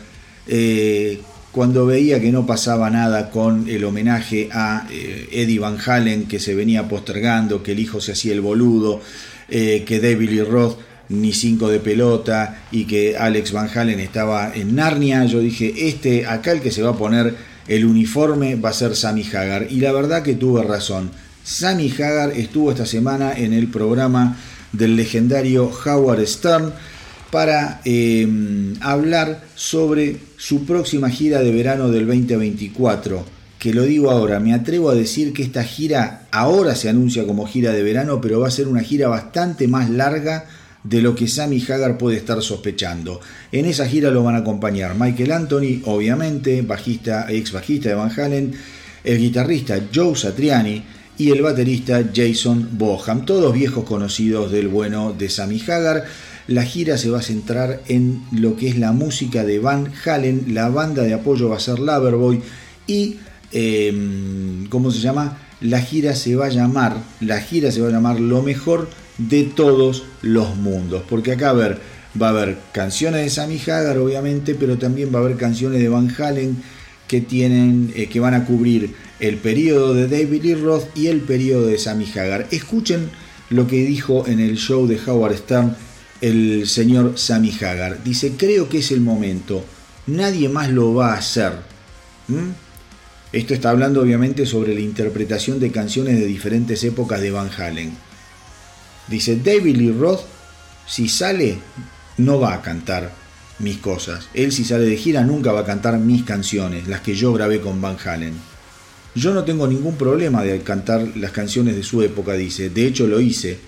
eh, cuando veía que no pasaba nada con el homenaje a eh, Eddie Van Halen, que se venía postergando, que el hijo se hacía el boludo, eh, que David Lee Roth ni cinco de pelota y que Alex Van Halen estaba en Narnia. Yo dije, este, acá el que se va a poner el uniforme va a ser Sammy Hagar. Y la verdad que tuve razón. Sammy Hagar estuvo esta semana en el programa del legendario Howard Stern para eh, hablar sobre su próxima gira de verano del 2024. Que lo digo ahora, me atrevo a decir que esta gira ahora se anuncia como gira de verano, pero va a ser una gira bastante más larga de lo que Sammy Hagar puede estar sospechando. En esa gira lo van a acompañar Michael Anthony, obviamente, bajista, ex bajista de Van Halen, el guitarrista Joe Satriani, y el baterista Jason Boham, todos viejos conocidos del bueno de Sammy Hagar. La gira se va a centrar en lo que es la música de Van Halen, la banda de apoyo va a ser Loverboy y, em, ¿cómo se llama? La gira se va a llamar, la gira se va a llamar Lo mejor de todos los mundos, porque acá a ver, va a haber canciones de Sammy Hagar obviamente, pero también va a haber canciones de Van Halen que tienen, eh, que van a cubrir el periodo de David Lee Roth y el periodo de Sammy Hagar. Escuchen lo que dijo en el show de Howard Stern el señor Sammy Hagar. Dice, creo que es el momento, nadie más lo va a hacer. ¿Mm? Esto está hablando obviamente sobre la interpretación de canciones de diferentes épocas de Van Halen. Dice, David Lee Roth, si sale, no va a cantar mis cosas. Él si sale de gira nunca va a cantar mis canciones, las que yo grabé con Van Halen. Yo no tengo ningún problema de cantar las canciones de su época, dice. De hecho lo hice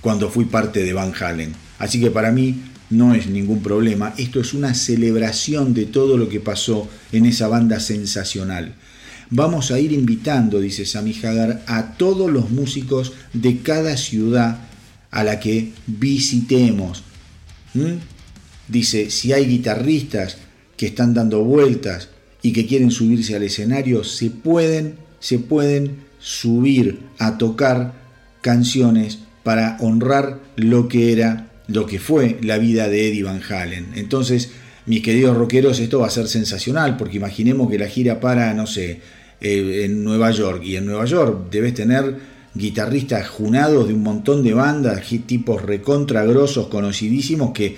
cuando fui parte de Van Halen. Así que para mí no es ningún problema. Esto es una celebración de todo lo que pasó en esa banda sensacional. Vamos a ir invitando, dice Sammy Hagar, a todos los músicos de cada ciudad a la que visitemos. ¿Mm? Dice, si hay guitarristas que están dando vueltas y que quieren subirse al escenario, se pueden, se pueden subir a tocar canciones para honrar lo que era, lo que fue la vida de Eddie Van Halen. Entonces, mis queridos rockeros, esto va a ser sensacional, porque imaginemos que la gira para, no sé, eh, en Nueva York, y en Nueva York debes tener guitarristas junados de un montón de bandas, tipos recontra conocidísimos, que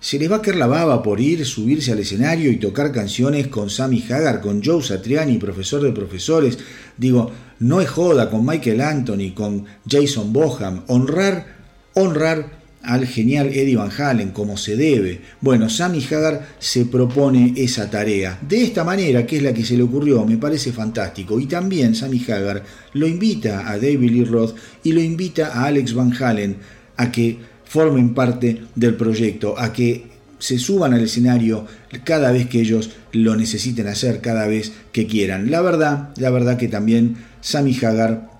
se les va a caer la baba por ir, subirse al escenario y tocar canciones con Sammy Hagar, con Joe Satriani, profesor de profesores. Digo, no es joda con Michael Anthony, con Jason Boham. Honrar, honrar al genial Eddie Van Halen como se debe. Bueno, Sammy Hagar se propone esa tarea. De esta manera, que es la que se le ocurrió, me parece fantástico. Y también Sammy Hagar lo invita a David Lee Roth y lo invita a Alex Van Halen a que formen parte del proyecto, a que se suban al escenario cada vez que ellos lo necesiten hacer, cada vez que quieran. La verdad, la verdad que también Sammy Hagar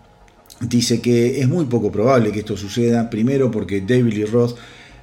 dice que es muy poco probable que esto suceda, primero porque David Lee Roth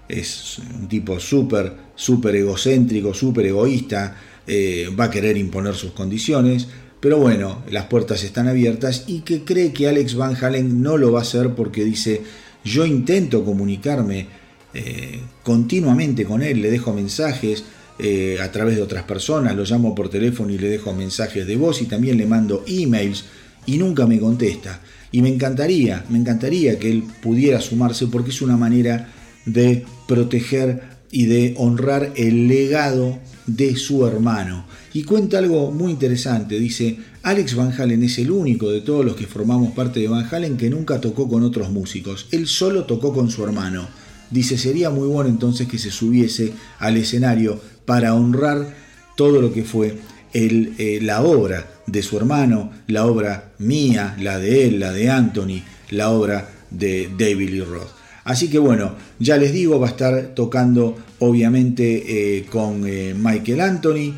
es un tipo súper, súper egocéntrico, súper egoísta, eh, va a querer imponer sus condiciones, pero bueno, las puertas están abiertas y que cree que Alex Van Halen no lo va a hacer porque dice yo intento comunicarme eh, continuamente con él, le dejo mensajes eh, a través de otras personas, lo llamo por teléfono y le dejo mensajes de voz y también le mando emails y nunca me contesta. Y me encantaría, me encantaría que él pudiera sumarse porque es una manera de proteger y de honrar el legado de su hermano. Y cuenta algo muy interesante, dice, Alex Van Halen es el único de todos los que formamos parte de Van Halen que nunca tocó con otros músicos, él solo tocó con su hermano. Dice, sería muy bueno entonces que se subiese al escenario para honrar todo lo que fue eh, la obra de su hermano, la obra mía, la de él, la de Anthony, la obra de David Lee Roth. Así que bueno, ya les digo, va a estar tocando obviamente eh, con eh, Michael Anthony,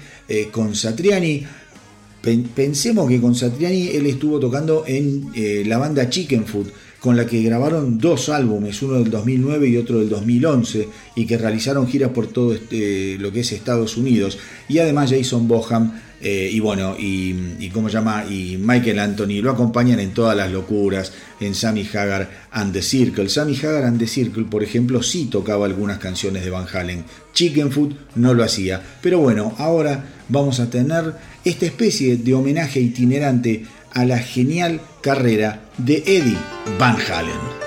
con Satriani. Pensemos que con Satriani él estuvo tocando en la banda Chicken Food con la que grabaron dos álbumes, uno del 2009 y otro del 2011, y que realizaron giras por todo este, lo que es Estados Unidos. Y además Jason Boham eh, y bueno, y, cómo llama, y Michael Anthony lo acompañan en todas las locuras, en Sammy Hagar and the Circle. Sammy Hagar and the Circle, por ejemplo, sí tocaba algunas canciones de Van Halen. Chicken Food no lo hacía. Pero bueno, ahora vamos a tener esta especie de homenaje itinerante a la genial carrera de Eddie Van Halen.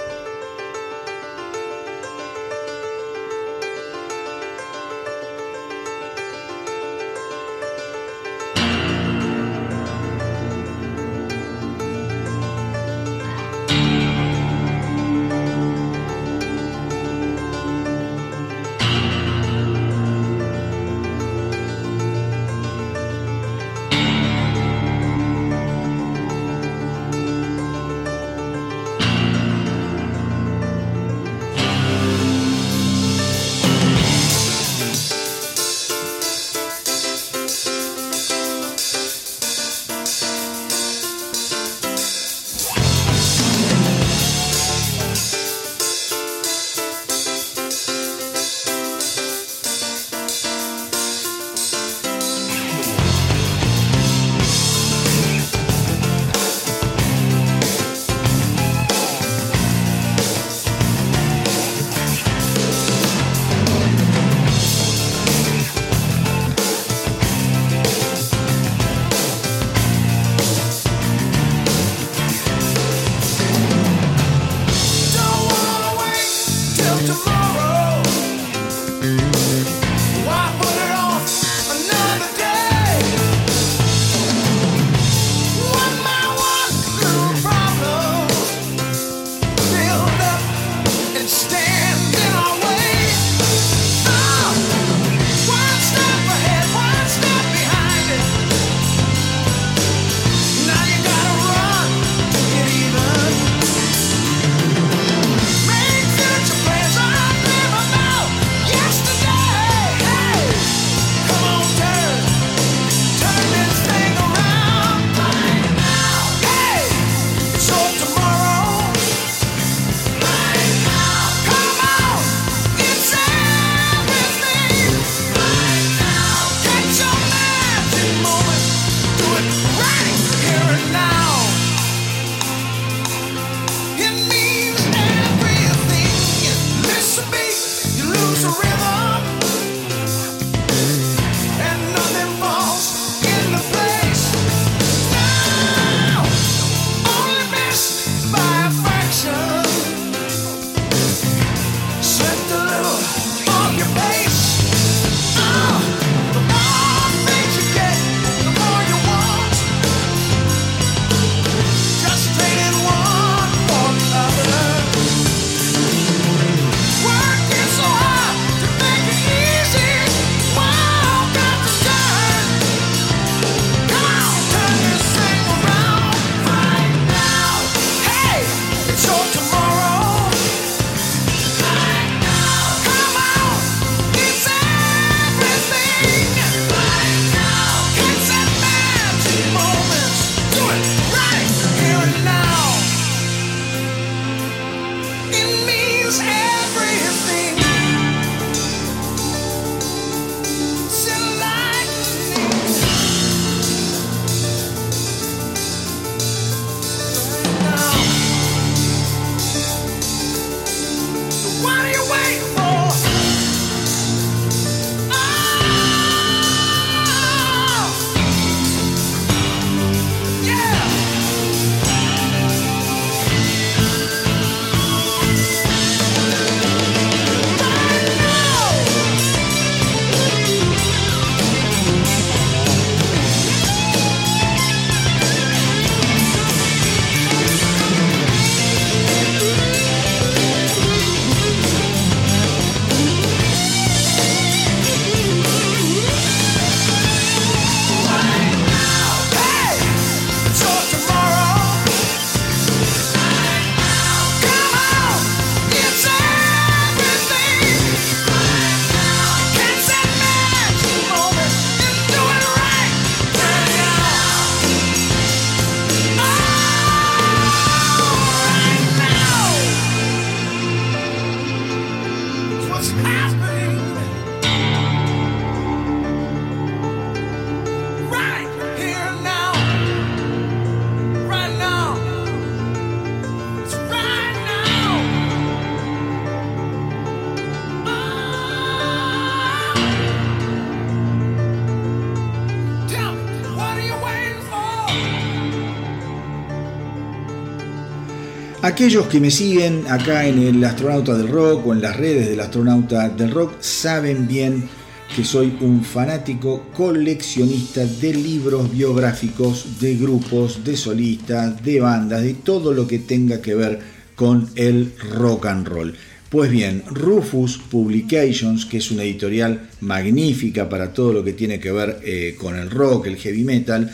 Aquellos que me siguen acá en el Astronauta del Rock o en las redes del Astronauta del Rock saben bien que soy un fanático coleccionista de libros biográficos, de grupos, de solistas, de bandas, de todo lo que tenga que ver con el rock and roll. Pues bien, Rufus Publications, que es una editorial magnífica para todo lo que tiene que ver eh, con el rock, el heavy metal,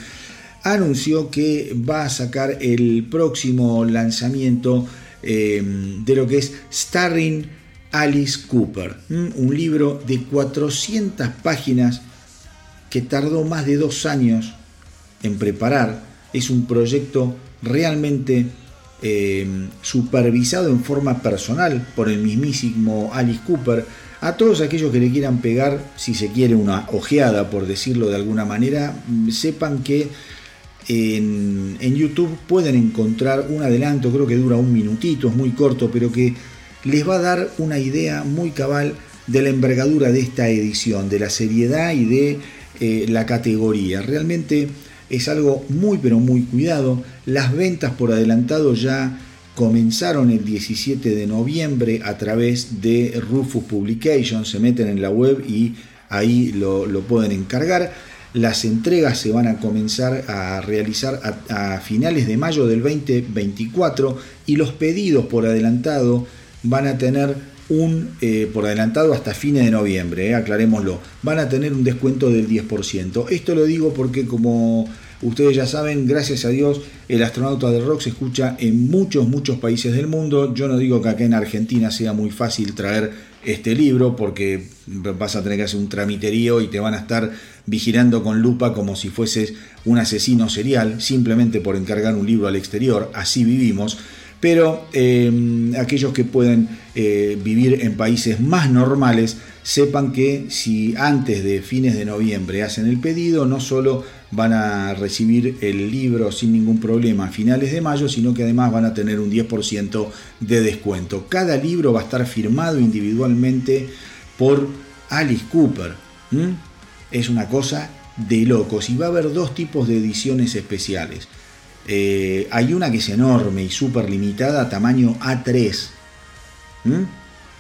anunció que va a sacar el próximo lanzamiento eh, de lo que es Starring Alice Cooper, un libro de 400 páginas que tardó más de dos años en preparar. Es un proyecto realmente eh, supervisado en forma personal por el mismísimo Alice Cooper. A todos aquellos que le quieran pegar, si se quiere, una ojeada, por decirlo de alguna manera, sepan que en, YouTube pueden encontrar un adelanto, creo que dura un minutito, es muy corto, pero que les va a dar una idea muy cabal de la envergadura de esta edición, de la seriedad y de eh, la categoría. Realmente es algo muy pero muy cuidado. Las ventas por adelantado ya comenzaron el 17 de noviembre a través de Rufus Publications, se meten en la web y ahí lo, lo pueden encargar. Las entregas se van a comenzar a realizar a, finales de mayo del 2024 y los pedidos por adelantado van a tener un, eh, por adelantado hasta fines de noviembre, eh, aclarémoslo, van a tener un descuento del 10%. Esto lo digo porque como ustedes ya saben, gracias a Dios, el astronauta del rock se escucha en muchos, muchos países del mundo. Yo no digo que acá en Argentina sea muy fácil traer este libro porque vas a tener que hacer un tramiterío y te van a estar vigilando con lupa como si fueses un asesino serial, simplemente por encargar un libro al exterior, así vivimos. Pero eh, aquellos que pueden eh, vivir en países más normales, sepan que si antes de fines de noviembre hacen el pedido, no solo van a recibir el libro sin ningún problema a finales de mayo, sino que además van a tener un 10% de descuento. Cada libro va a estar firmado individualmente por Alice Cooper es una cosa de locos. Y va a haber dos tipos de ediciones especiales. Eh, hay una que es enorme y súper limitada, tamaño A3,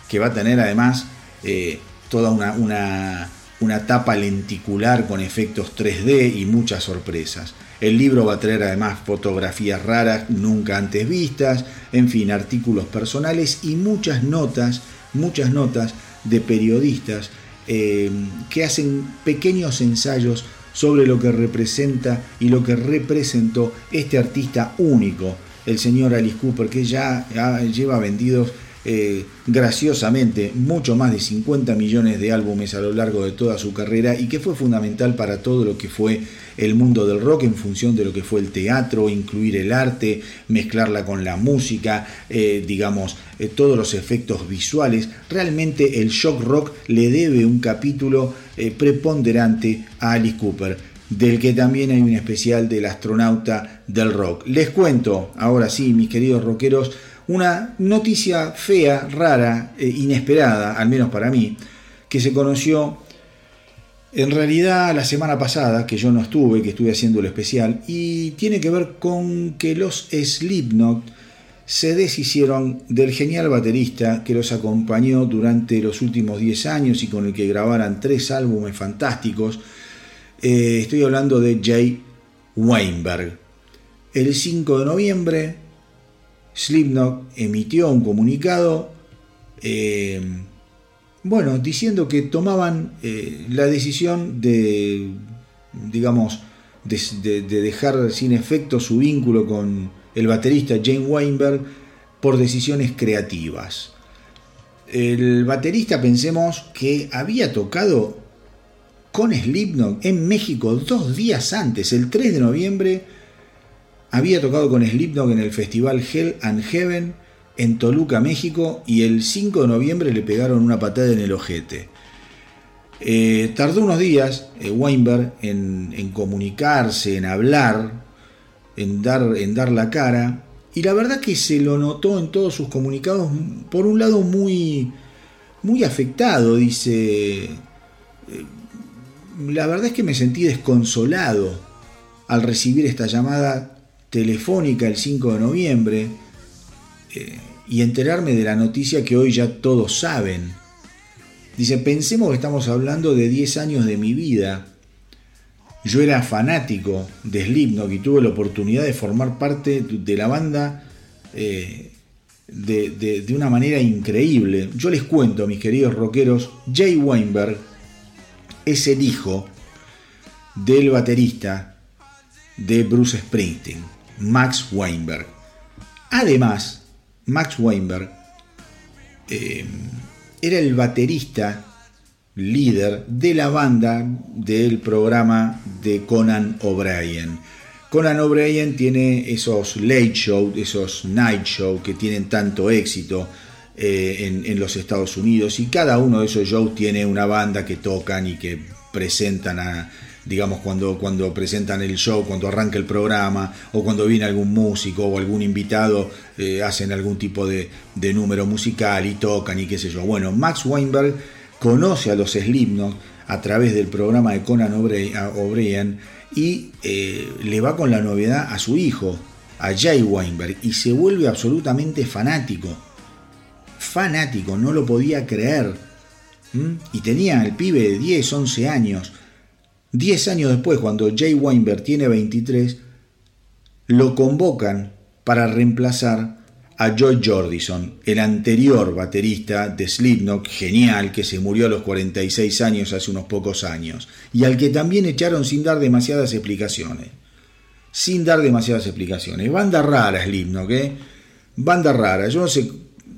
que va a tener además eh, toda una, una, tapa lenticular con efectos 3D y muchas sorpresas. El libro va a traer además fotografías raras nunca antes vistas, en fin, artículos personales y muchas notas, muchas notas de periodistas eh, que hacen pequeños ensayos sobre lo que representa y lo que representó este artista único, el señor Alice Cooper, que ya, lleva vendidos eh, graciosamente mucho más de 50 millones de álbumes a lo largo de toda su carrera y que fue fundamental para todo lo que fue el mundo del rock en función de lo que fue el teatro, incluir el arte, mezclarla con la música, eh, digamos, eh, todos los efectos visuales. Realmente el shock rock le debe un capítulo preponderante a Alice Cooper del que también hay un especial del astronauta del rock. Les cuento, ahora sí, mis queridos rockeros, una noticia fea, rara, inesperada, al menos para mí, que se conoció en realidad la semana pasada, que yo no estuve, que estuve haciendo el especial, y tiene que ver con que los Slipknot se deshicieron del genial baterista que los acompañó durante los últimos 10 años y con el que grabaran tres álbumes fantásticos. Eh, estoy hablando de Jay Weinberg. El 5 de noviembre, Slipknot emitió un comunicado eh, bueno, diciendo que tomaban eh, la decisión de, digamos, de, dejar sin efecto su vínculo con el baterista Jane Weinberg por decisiones creativas. El baterista, pensemos que había tocado con Slipknot en México dos días antes, el 3 de noviembre, había tocado con Slipknot en el festival Hell and Heaven en Toluca, México, y el 5 de noviembre le pegaron una patada en el ojete. Eh, tardó unos días eh, Weinberg en, comunicarse, en hablar, en dar, en dar la cara, y la verdad que se lo notó en todos sus comunicados, por un lado muy, muy afectado, dice, eh, la verdad es que me sentí desconsolado al recibir esta llamada telefónica el 5 de noviembre, eh, y enterarme de la noticia que hoy ya todos saben. Dice, pensemos que estamos hablando de 10 años de mi vida. Yo era fanático de Slipknot y tuve la oportunidad de formar parte de la banda eh, de, una manera increíble. Yo les cuento, mis queridos rockeros, Jay Weinberg es el hijo del baterista de Bruce Springsteen, Max Weinberg. Además, Max Weinberg eh, era el baterista líder de la banda del programa de Conan O'Brien. Conan O'Brien tiene esos late show, esos night show que tienen tanto éxito eh, en, los Estados Unidos y cada uno de esos shows tiene una banda que tocan y que presentan a, digamos, cuando, cuando presentan el show, cuando arranca el programa, o cuando viene algún músico o algún invitado, eh, hacen algún tipo de, número musical y tocan y qué sé yo. Bueno, Max Weinberg conoce a los Slipknot a través del programa de Conan O'Brien y eh, le va con la novedad a su hijo, a Jay Weinberg, y se vuelve absolutamente fanático. Fanático, no lo podía creer. Y tenía el pibe de 10, 11 años Diez años después, cuando Jay Weinberg tiene 23, lo convocan para reemplazar a Joy Jordison, el anterior baterista de Slipknot, genial, que se murió a los 46 años hace unos pocos años, y al que también echaron sin dar demasiadas explicaciones. Sin dar demasiadas explicaciones. Banda rara Slipknot, ¿eh? Banda rara. Yo no sé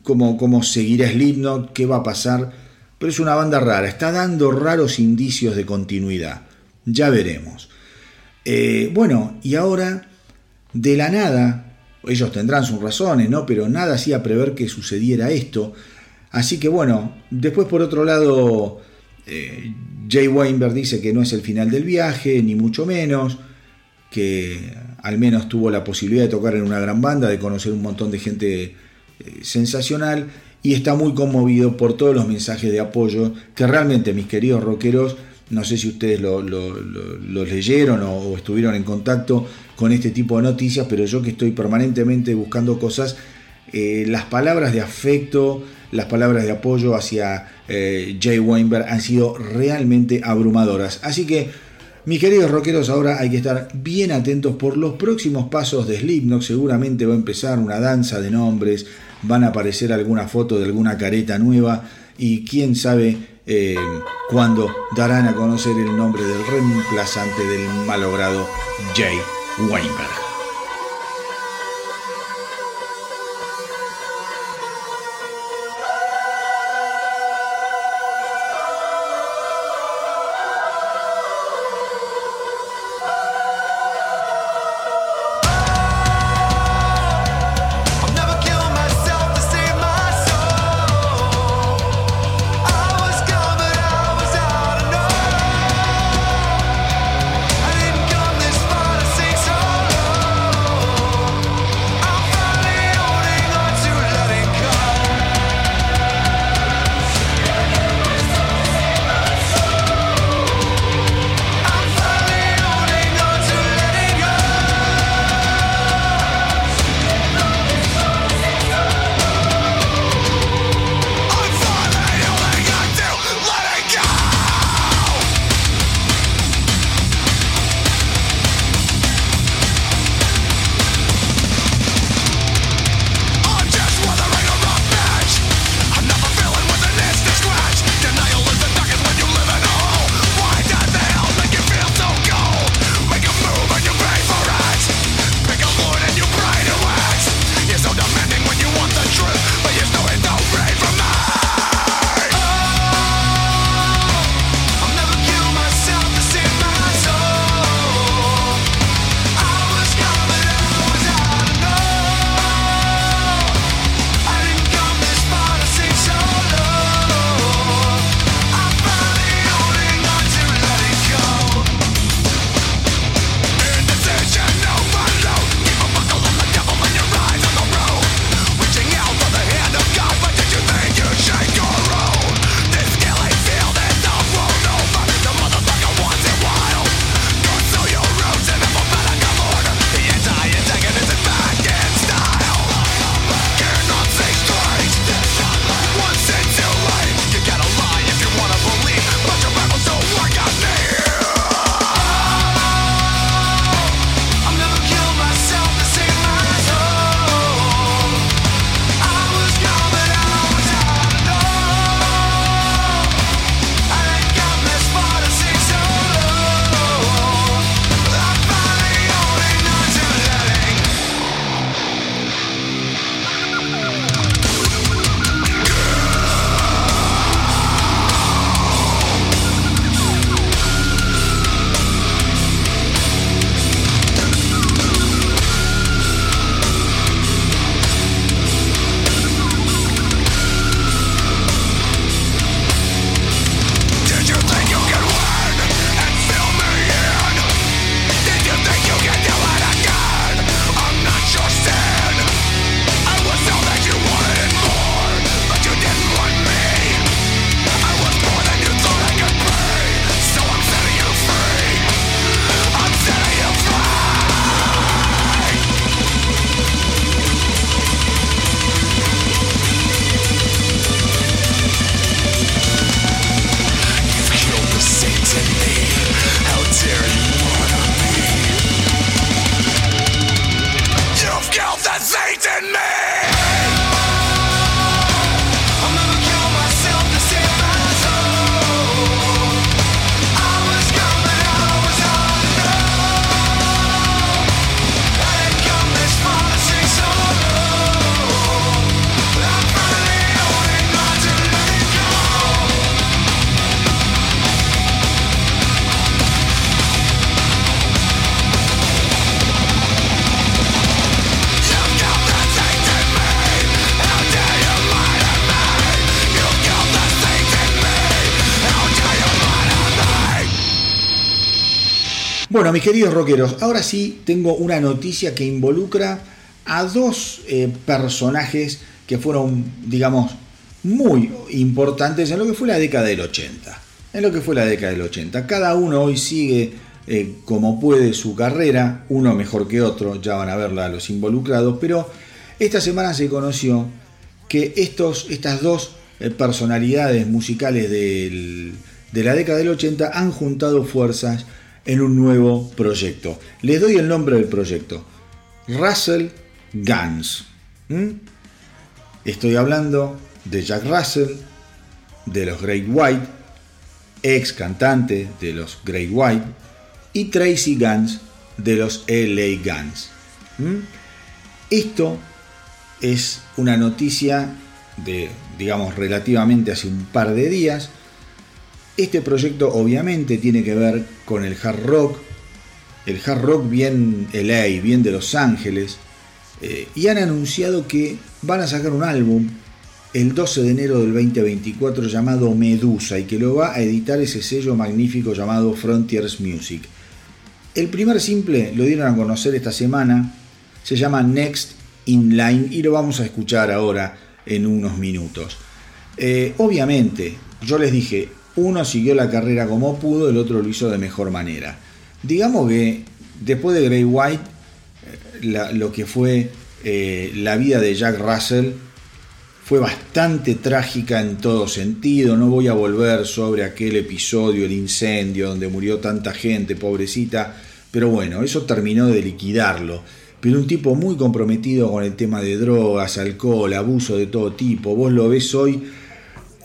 cómo, cómo seguirá Slipknot, qué va a pasar, pero es una banda rara. Está dando raros indicios de continuidad. Ya veremos. Eh, bueno, y ahora, de la nada, ellos tendrán sus razones, ¿no? Pero nada hacía prever que sucediera esto. Así que bueno, después por otro lado, eh, Jay Weinberg dice que no es el final del viaje, ni mucho menos, que al menos tuvo la posibilidad de tocar en una gran banda, de conocer un montón de gente eh, sensacional, y está muy conmovido por todos los mensajes de apoyo que realmente, mis queridos rockeros, no sé si ustedes lo, leyeron o, estuvieron en contacto con este tipo de noticias, pero yo que estoy permanentemente buscando cosas, eh, las palabras de afecto, las palabras de apoyo hacia eh, Jay Weinberg han sido realmente abrumadoras. Así que, mis queridos rockeros, ahora hay que estar bien atentos por los próximos pasos de Slipknot. Seguramente va a empezar una danza de nombres, van a aparecer alguna foto de alguna careta nueva y quién sabe eh, cuando darán a conocer el nombre del reemplazante del malogrado Jay Weinberg. Mis queridos rockeros, ahora sí tengo una noticia que involucra a dos eh, personajes que fueron, digamos, muy importantes en lo que fue la década del 80. En lo que fue la década del 80. Cada uno hoy sigue eh, como puede su carrera, uno mejor que otro, ya van a verla los involucrados, pero esta semana se conoció que estos, estas dos eh, personalidades musicales de la década del 80 han juntado fuerzas en un nuevo proyecto. Les doy el nombre del proyecto. Russell Guns. Estoy hablando de Jack Russell, de los Great White, ex cantante de los Great White, y Tracy Guns de los LA Guns. Esto es una noticia de, digamos, relativamente hace un par de días. Este proyecto obviamente tiene que ver con el hard rock, el hard rock bien LA, bien de Los Ángeles, eh, y han anunciado que van a sacar un álbum el 12 de enero del 2024 llamado Medusa y que lo va a editar ese sello magnífico llamado Frontiers Music. El primer simple lo dieron a conocer esta semana, se llama Next Inline y lo vamos a escuchar ahora en unos minutos. Eh, obviamente, yo les dije, uno siguió la carrera como pudo, el otro lo hizo de mejor manera. Digamos que después de Grey White, eh, lo que fue eh, la vida de Jack Russell fue bastante trágica en todo sentido. No voy a volver sobre aquel episodio, el incendio, donde murió tanta gente, pobrecita. Pero bueno, eso terminó de liquidarlo pero un tipo muy comprometido con el tema de drogas, alcohol, abuso de todo tipo. Vos lo ves hoy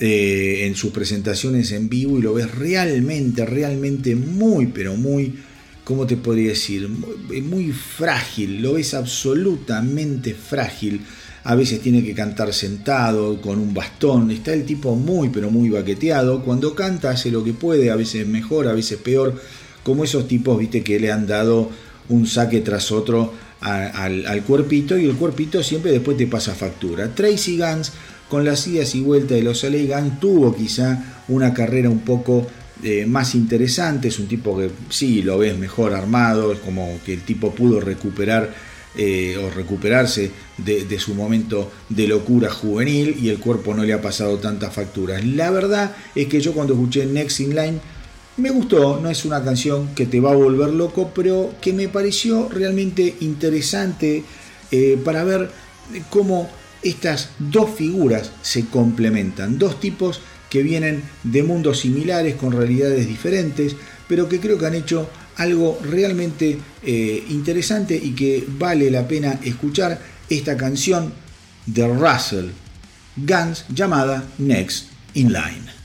eh, en sus presentaciones en vivo y lo ves realmente, realmente muy, pero muy, ¿cómo te podría decir? Muy, muy frágil, lo ves absolutamente frágil. A veces tiene que cantar sentado, con un bastón. Está el tipo muy, pero muy baqueteado. Cuando canta hace lo que puede, a veces mejor, a veces peor. Como esos tipos, viste, que le han dado un saque tras otro al, cuerpito y el cuerpito siempre después te pasa factura. Tracy Gans con las idas y vueltas de los Guns tuvo quizá una carrera un poco eh, más interesante, es un tipo que sí lo ves mejor armado, es como que el tipo pudo recuperar eh, o recuperarse de, de, su momento de locura juvenil y el cuerpo no le ha pasado tantas facturas. La verdad es que yo cuando escuché Next in Line me gustó, no es una canción que te va a volver loco, pero que me pareció realmente interesante eh, para ver cómo estas dos figuras se complementan, dos tipos que vienen de mundos similares con realidades diferentes, pero que creo que han hecho algo realmente eh, interesante y que vale la pena escuchar esta canción de Russell Guns llamada Next in Line.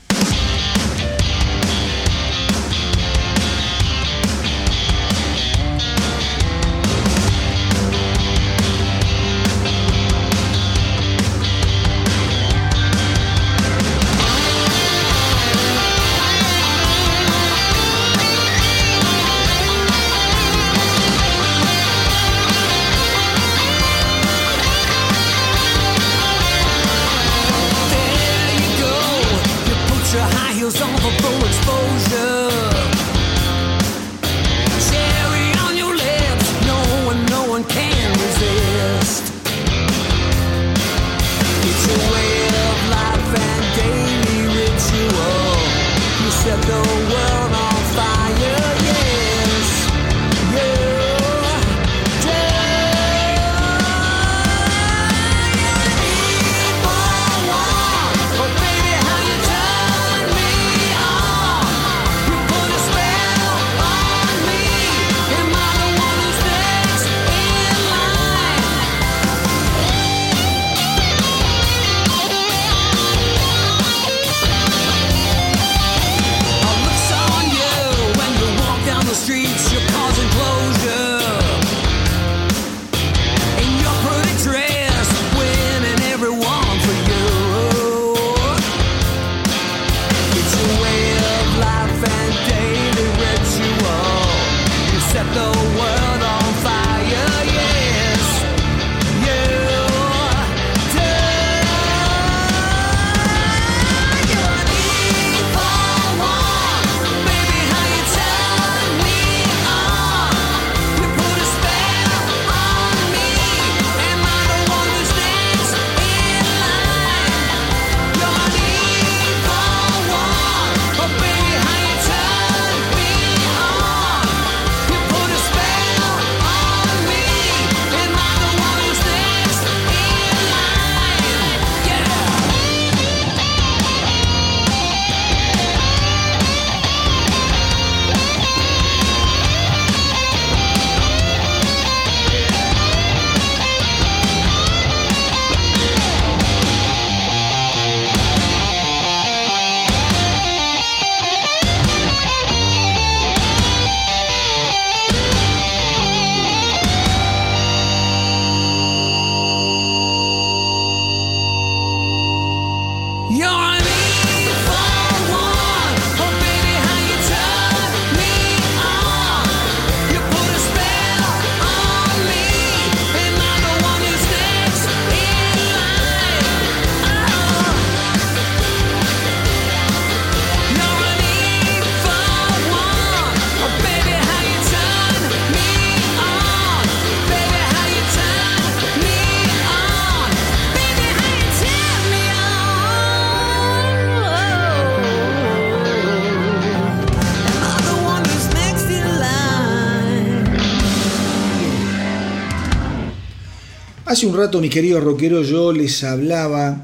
Hace un rato, mis queridos rockeros, yo les hablaba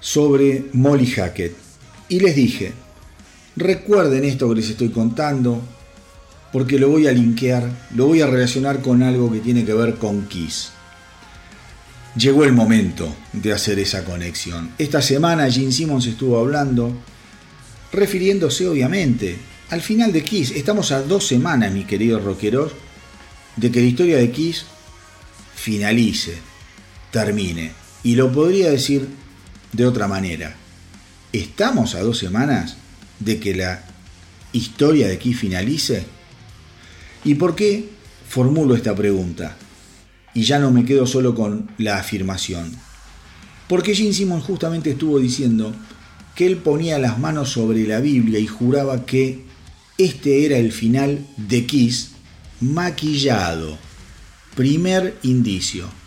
sobre Molly Hackett y les dije, recuerden esto que les estoy contando, porque lo voy a linkear, lo voy a relacionar con algo que tiene que ver con Kiss. Llegó el momento de hacer esa conexión. Esta semana Gene Simmons estuvo hablando, refiriéndose obviamente al final de Kiss. Estamos a dos semanas, mis queridos rockeros, de que la historia de Kiss finalice termine. Y lo podría decir de otra manera. ¿Estamos a dos semanas de que la historia de aquí finalice? ¿Y por qué formulo esta pregunta? Y ya no me quedo solo con la afirmación. Porque Gene Simmons justamente estuvo diciendo que él ponía las manos sobre la Biblia y juraba que este era el final de Kiss maquillado. Primer indicio.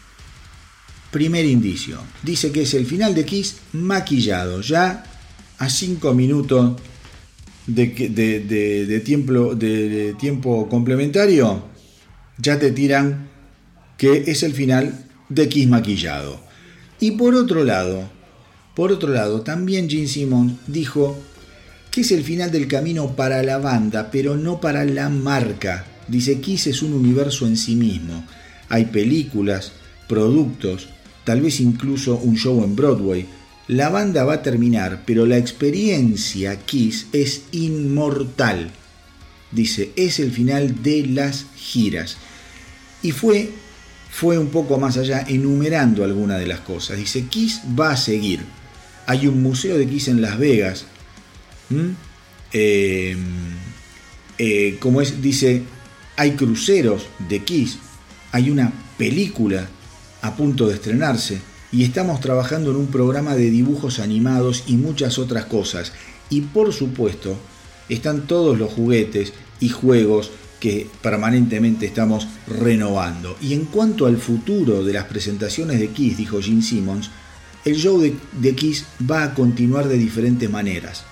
Primer indicio. Dice que es el final de Kiss maquillado. Ya a 5 minutos de, tiempo, de, tiempo complementario, ya te tiran que es el final de Kiss maquillado. Y por otro lado, por otro lado, también Gene Simmons dijo que es el final del camino para la banda, pero no para la marca. Dice, Kiss es un universo en sí mismo. Hay películas, productos, tal vez incluso un show en Broadway. La banda va a terminar, pero la experiencia Kiss es inmortal. Dice, es el final de las giras. Y fue, fue un poco más allá enumerando algunas de las cosas. Dice, Kiss va a seguir. Hay un museo de Kiss en Las Vegas. Eh, eh, como es, dice, hay cruceros de Kiss. Hay una película a punto de estrenarse y estamos trabajando en un programa de dibujos animados y muchas otras cosas. Y por supuesto, están todos los juguetes y juegos que permanentemente estamos renovando. Y en cuanto al futuro de las presentaciones de Kiss, dijo Gene Simmons, el show de, de Kiss va a continuar de diferentes maneras.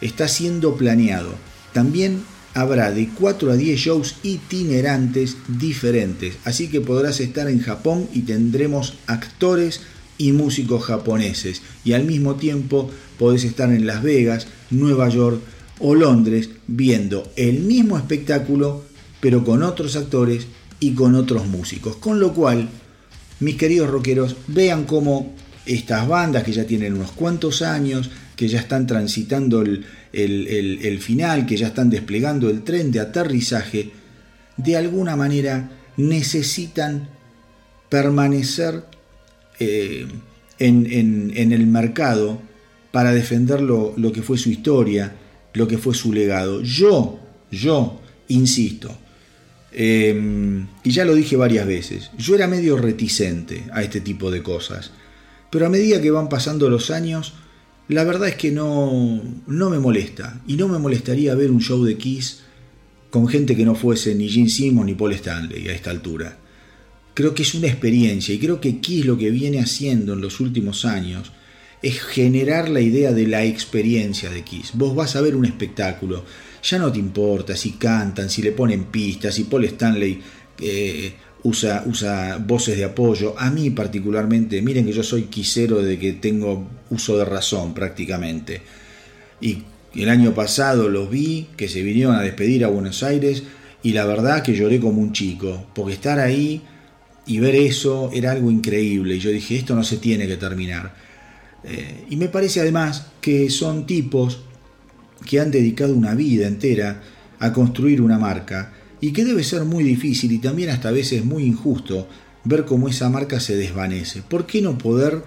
Está siendo planeado. También habrá de 4 a 10 shows itinerantes diferentes, así que podrás estar en Japón y tendremos actores y músicos japoneses y al mismo tiempo podés estar en Las Vegas, Nueva York o Londres viendo el mismo espectáculo pero con otros actores y con otros músicos. Con lo cual, mis queridos rockeros, vean cómo estas bandas que ya tienen unos cuantos años, que ya están transitando el, el, final, que ya están desplegando el tren de aterrizaje, de alguna manera necesitan permanecer eh, en, el mercado para defender lo, que fue su historia, lo que fue su legado. Yo, yo, insisto, em, y ya lo dije varias veces, yo era medio reticente a este tipo de cosas, pero a medida que van pasando los años, la verdad es que no, no me molesta. Y no me molestaría ver un show de Kiss con gente que no fuese ni Gene Simmons ni Paul Stanley a esta altura. Creo que es una experiencia y creo que Kiss lo que viene haciendo en los últimos años es generar la idea de la experiencia de Kiss. Vos vas a ver un espectáculo, ya no te importa si cantan, si le ponen pistas, si Paul Stanley eh, usa, usa voces de apoyo. A mí particularmente, miren que yo soy quisero de que tengo uso de razón prácticamente. Y el año pasado los vi que se vinieron a despedir a Buenos Aires y la verdad que lloré como un chico, porque estar ahí y ver eso era algo increíble. Y yo dije, esto no se tiene que terminar. Eh, y me parece además que son tipos que han dedicado una vida entera a construir una marca y que debe ser muy difícil y también hasta a veces muy injusto ver cómo esa marca se desvanece. ¿Por qué no poder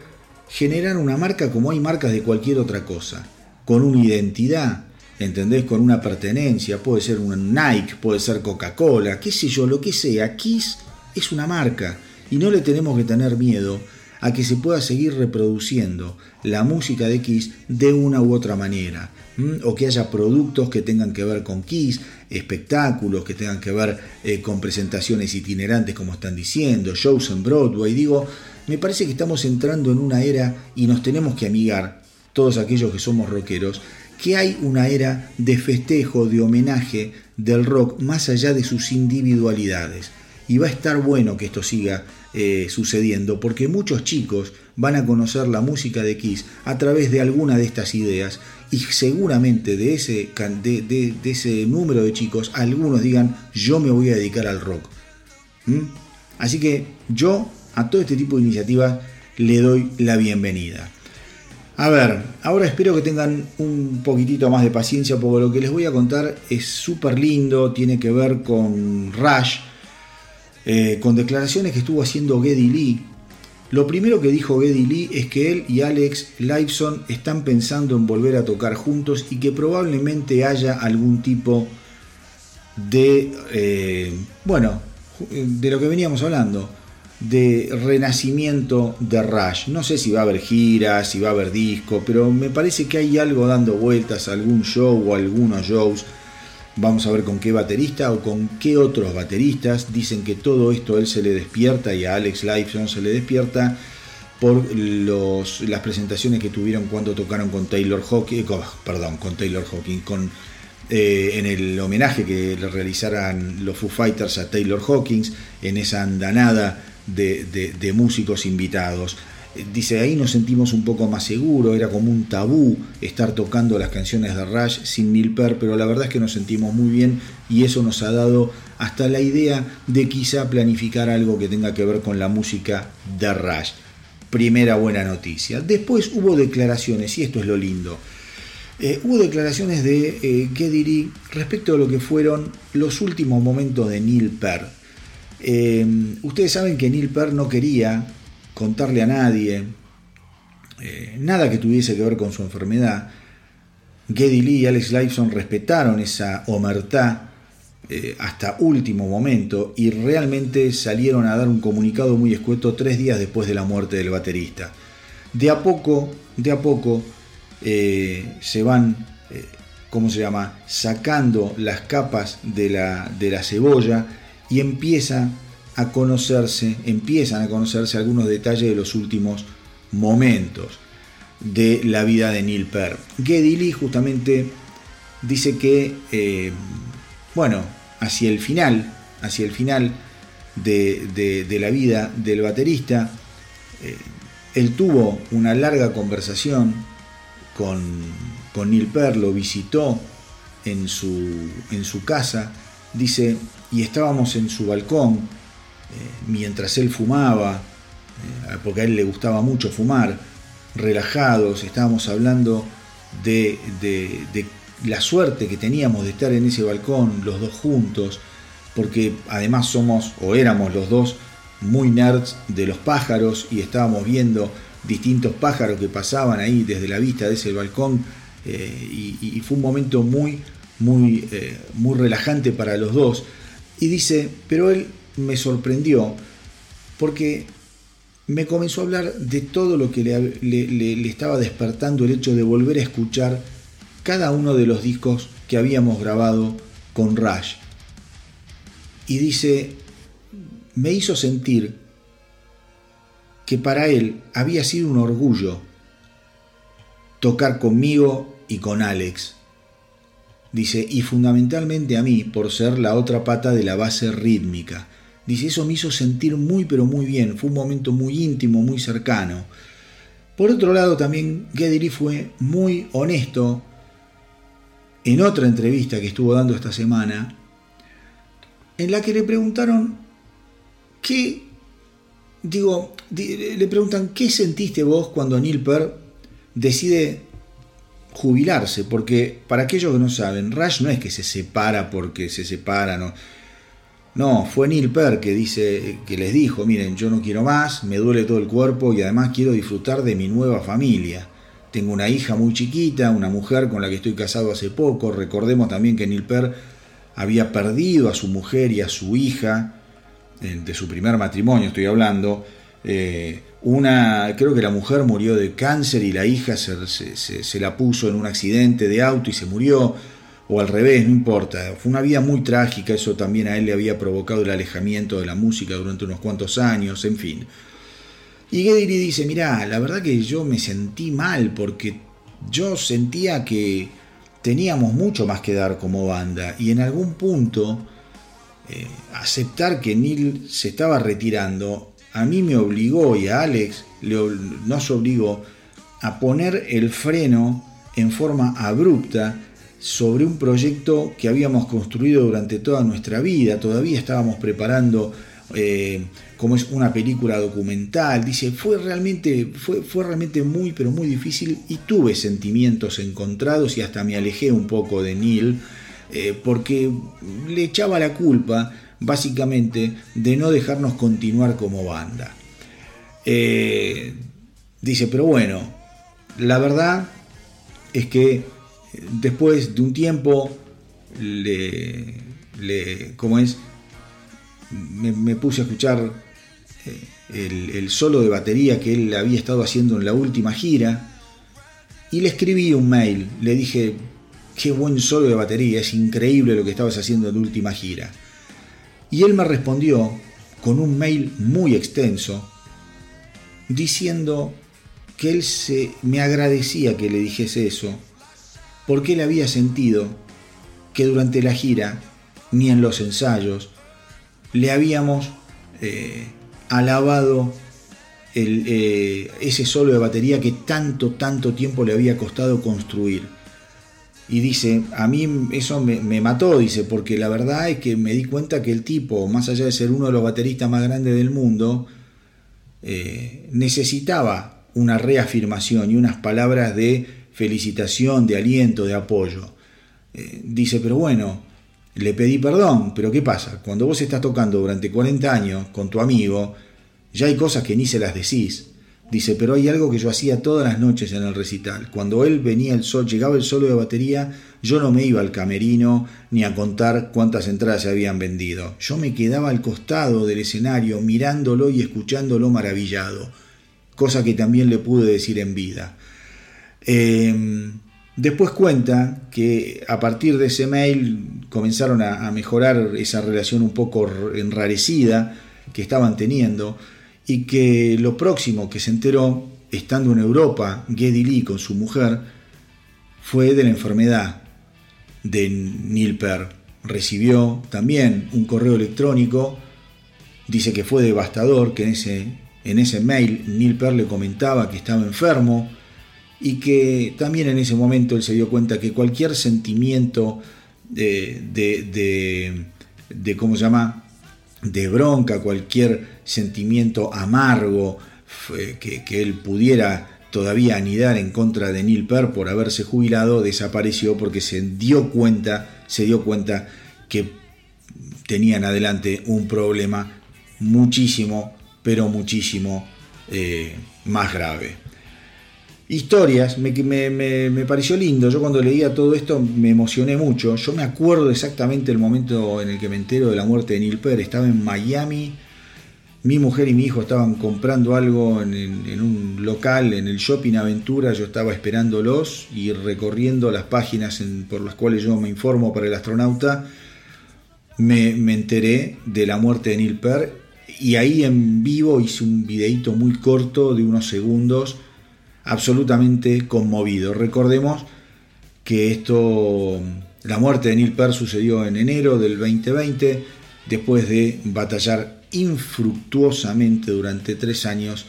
generar una marca como hay marcas de cualquier otra cosa? Con una identidad, ¿entendés? Con una pertenencia, puede ser un Nike, puede ser Coca-Cola, qué sé yo, lo que sea. Kiss es una marca y no le tenemos que tener miedo a que se pueda seguir reproduciendo la música de Kiss de una u otra manera, o que haya productos que tengan que ver con Kiss, espectáculos que tengan que ver eh, con presentaciones itinerantes como están diciendo, shows en Broadway, digo, me parece que estamos entrando en una era y nos tenemos que amigar, todos aquellos que somos rockeros, que hay una era de festejo, de homenaje del rock más allá de sus individualidades. Y va a estar bueno que esto siga eh, sucediendo porque muchos chicos van a conocer la música de Kiss a través de alguna de estas ideas y seguramente de ese, de, ese número de chicos algunos digan yo me voy a dedicar al rock. ¿Mm? Así que yo a todo este tipo de iniciativas le doy la bienvenida. A ver, ahora espero que tengan un poquitito más de paciencia porque lo que les voy a contar es súper lindo, tiene que ver con Rush, eh, con declaraciones que estuvo haciendo Geddy Lee. Lo primero que dijo Geddy Lee es que él y Alex Lifeson están pensando en volver a tocar juntos y que probablemente haya algún tipo de, eh, bueno, de lo que veníamos hablando, de renacimiento de Rush. No sé si va a haber giras, si va a haber disco, pero me parece que hay algo dando vueltas, algún show o algunos shows. Vamos a ver con qué baterista o con qué otros bateristas. Dicen que todo esto a él se le despierta y a Alex Lifeson se le despierta por los, las presentaciones que tuvieron cuando tocaron con Taylor Hawkins, perdón, con Taylor Hawkins, con eh, en el homenaje que le realizaran los Foo Fighters a Taylor Hawkins, en esa andanada de, músicos invitados. Eh, dice, ahí nos sentimos un poco más seguros, era como un tabú estar tocando las canciones de Rush sin Neil Peart, pero la verdad es que nos sentimos muy bien y eso nos ha dado hasta la idea de quizá planificar algo que tenga que ver con la música de Rush. Primera buena noticia. Después hubo declaraciones, y esto es lo lindo. Eh, hubo declaraciones de eh, Geddy respecto a lo que fueron los últimos momentos de Neil Peart. Eh, ustedes saben que Neil Peart no quería contarle a nadie eh, nada que tuviese que ver con su enfermedad. Geddy Lee y Alex Lifeson respetaron esa omertá eh, hasta último momento y realmente salieron a dar un comunicado muy escueto tres días después de la muerte del baterista. De a poco, de a poco se van, ¿cómo se llama?, sacando las capas de la, de la cebolla y empieza a conocerse, empiezan a conocerse algunos detalles de los últimos momentos de la vida de Neil Peart. Geddy Lee justamente dice que, eh, bueno, hacia el final, hacia el final de, la vida del baterista, eh, él tuvo una larga conversación con, con Neil Peart, lo visitó en su, en su casa, dice, y estábamos en su balcón mientras él fumaba, eh, porque a él le gustaba mucho fumar, relajados, estábamos hablando de, la suerte que teníamos de estar en ese balcón los dos juntos, porque además somos o éramos los dos muy nerds de los pájaros y estábamos viendo distintos pájaros que pasaban ahí desde la vista de ese balcón eh, y, fue un momento muy, muy, muy relajante para los dos. Y dice, pero él me sorprendió porque me comenzó a hablar de todo lo que le, estaba despertando el hecho de volver a escuchar cada uno de los discos que habíamos grabado con Rush. Y dice, me hizo sentir que para él había sido un orgullo tocar conmigo y con Alex. Dice, y fundamentalmente a mí, por ser la otra pata de la base rítmica. Dice, eso me hizo sentir muy pero muy bien, fue un momento muy íntimo, muy cercano. Por otro lado, también Geddy fue muy honesto en otra entrevista que estuvo dando esta semana, en la que le preguntaron qué, digo, le preguntan, ¿qué sentiste vos cuando Neil decide jubilarse, porque para aquellos que no saben, Rush no es que se separa porque se separa. No, fue Neil Peart que dice que les dijo, miren, yo no quiero más, me duele todo el cuerpo y además quiero disfrutar de mi nueva familia. Tengo una hija muy chiquita, una mujer con la que estoy casado hace poco. Recordemos también que Neil Peart había perdido a su mujer y a su hija eh, de su primer matrimonio, estoy hablando, eh, una, creo que la mujer murió de cáncer y la hija se, la puso en un accidente de auto y se murió, o al revés, no importa. Fue una vida muy trágica, eso también a él le había provocado el alejamiento de la música durante unos cuantos años, en fin. Y Geddy dice, mirá, la verdad que yo me sentí mal porque yo sentía que teníamos mucho más que dar como banda y en algún punto eh, aceptar que Neil se estaba retirando, a mí me obligó y a Alex nos obligó a poner el freno en forma abrupta sobre un proyecto que habíamos construido durante toda nuestra vida. Todavía estábamos preparando eh, como es una película documental. Dice, fue realmente, fue, fue realmente muy, pero muy difícil y tuve sentimientos encontrados y hasta me alejé un poco de Neil eh, porque le echaba la culpa básicamente de no dejarnos continuar como banda. Eh, dice, pero bueno, la verdad es que después de un tiempo le, le ¿cómo es? Me, puse a escuchar eh, el, el, solo de batería que él había estado haciendo en la última gira y le escribí un mail, le dije, qué buen solo de batería, es increíble lo que estabas haciendo en la última gira. Y él me respondió con un mail muy extenso, diciendo que él se, me agradecía que le dijese eso, porque él había sentido que durante la gira, ni en los ensayos, le habíamos eh, alabado eh, ese solo de batería que tanto, tanto tiempo le había costado construir. Y dice, a mí eso me, mató, dice, porque la verdad es que me di cuenta que el tipo, más allá de ser uno de los bateristas más grandes del mundo, eh, necesitaba una reafirmación y unas palabras de felicitación, de aliento, de apoyo. Eh, dice, pero bueno, le pedí perdón, pero ¿qué pasa? Cuando vos estás tocando durante 40 años con tu amigo, ya hay cosas que ni se las decís. Dice, pero hay algo que yo hacía todas las noches en el recital. Cuando él venía el sol, llegaba el solo de batería, yo no me iba al camerino ni a contar cuántas entradas se habían vendido. Yo me quedaba al costado del escenario mirándolo y escuchándolo maravillado, cosa que también le pude decir en vida. Em, después cuenta que a partir de ese mail comenzaron a, mejorar esa relación un poco enrarecida que estaban teniendo y que lo próximo que se enteró, estando en Europa, Geddy Lee con su mujer, fue de la enfermedad de Neil Peart. Recibió también un correo electrónico, dice que fue devastador, que en ese, en ese mail Neil Peart le comentaba que estaba enfermo, y que también en ese momento él se dio cuenta que cualquier sentimiento de, de, de, ¿cómo se llama?, de bronca, cualquier sentimiento amargo que, que, él pudiera todavía anidar en contra de Neil Peart por haberse jubilado, desapareció porque se dio cuenta, se dio cuenta que tenían adelante un problema muchísimo, pero muchísimo eh, más grave historias, me, me, pareció lindo. Yo cuando leía todo esto me emocioné mucho. Yo me acuerdo exactamente el momento en el que me entero de la muerte de Neil Peart. Estaba en Miami. Mi mujer y mi hijo estaban comprando algo en, un local, en el Shopping Aventura. Yo estaba esperándolos y recorriendo las páginas por las cuales yo me informo para el astronauta. Me, me enteré de la muerte de Neil Peart y ahí en vivo hice un videito muy corto de unos segundos absolutamente conmovido. Recordemos que esto, la muerte de Neil Peart sucedió en enero del 2020, después de batallar infructuosamente durante tres años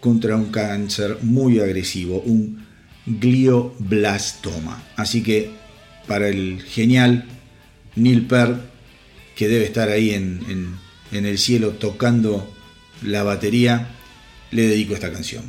contra un cáncer muy agresivo, un glioblastoma. Así que para el genial Neil Peart, que debe estar ahí en, en el cielo tocando la batería, le dedico esta canción.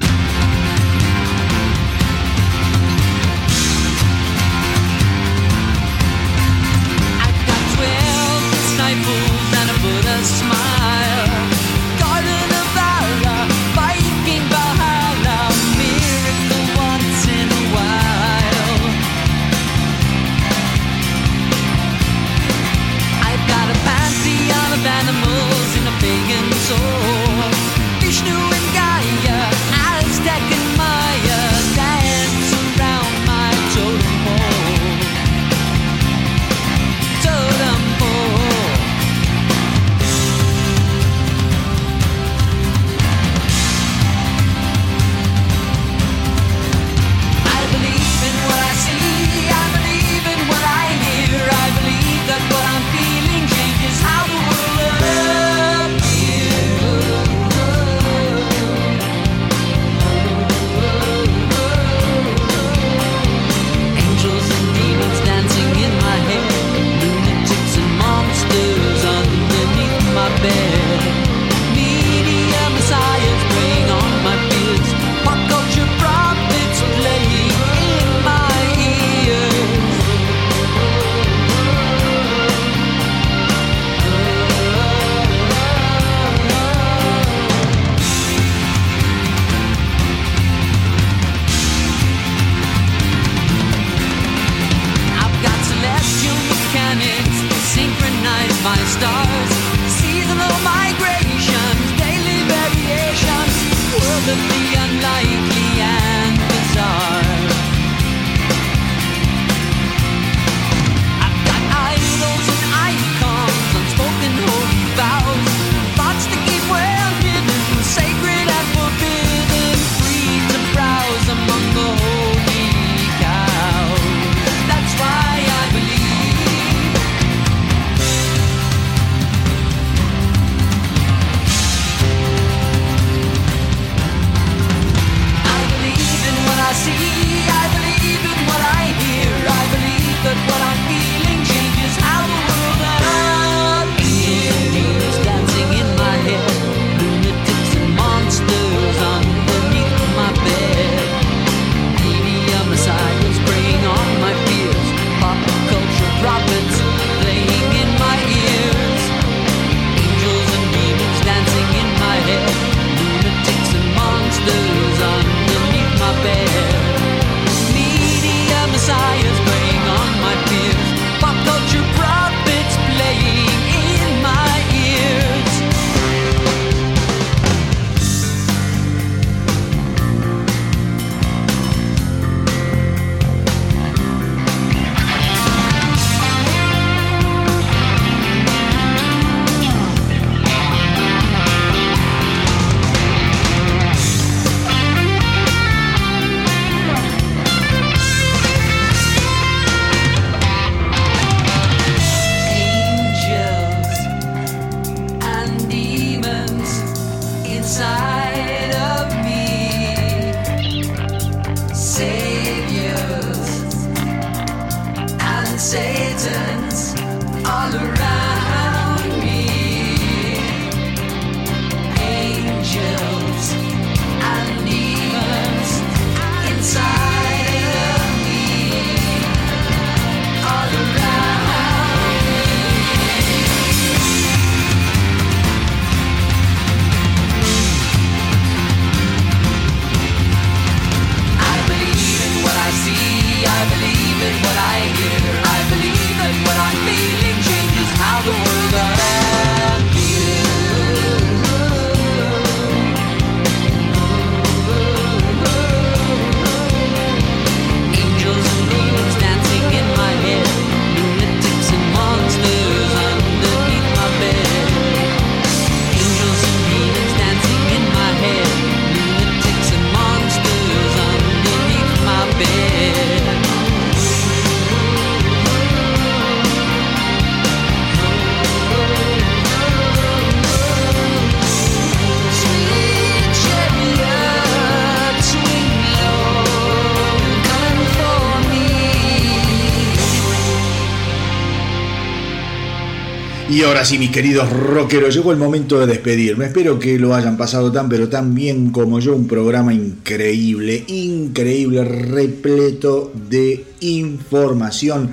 Y ahora sí, mis queridos rockeros, llegó el momento de despedirme. Espero que lo hayan pasado tan pero tan bien como yo. Un programa increíble, increíble, repleto de información.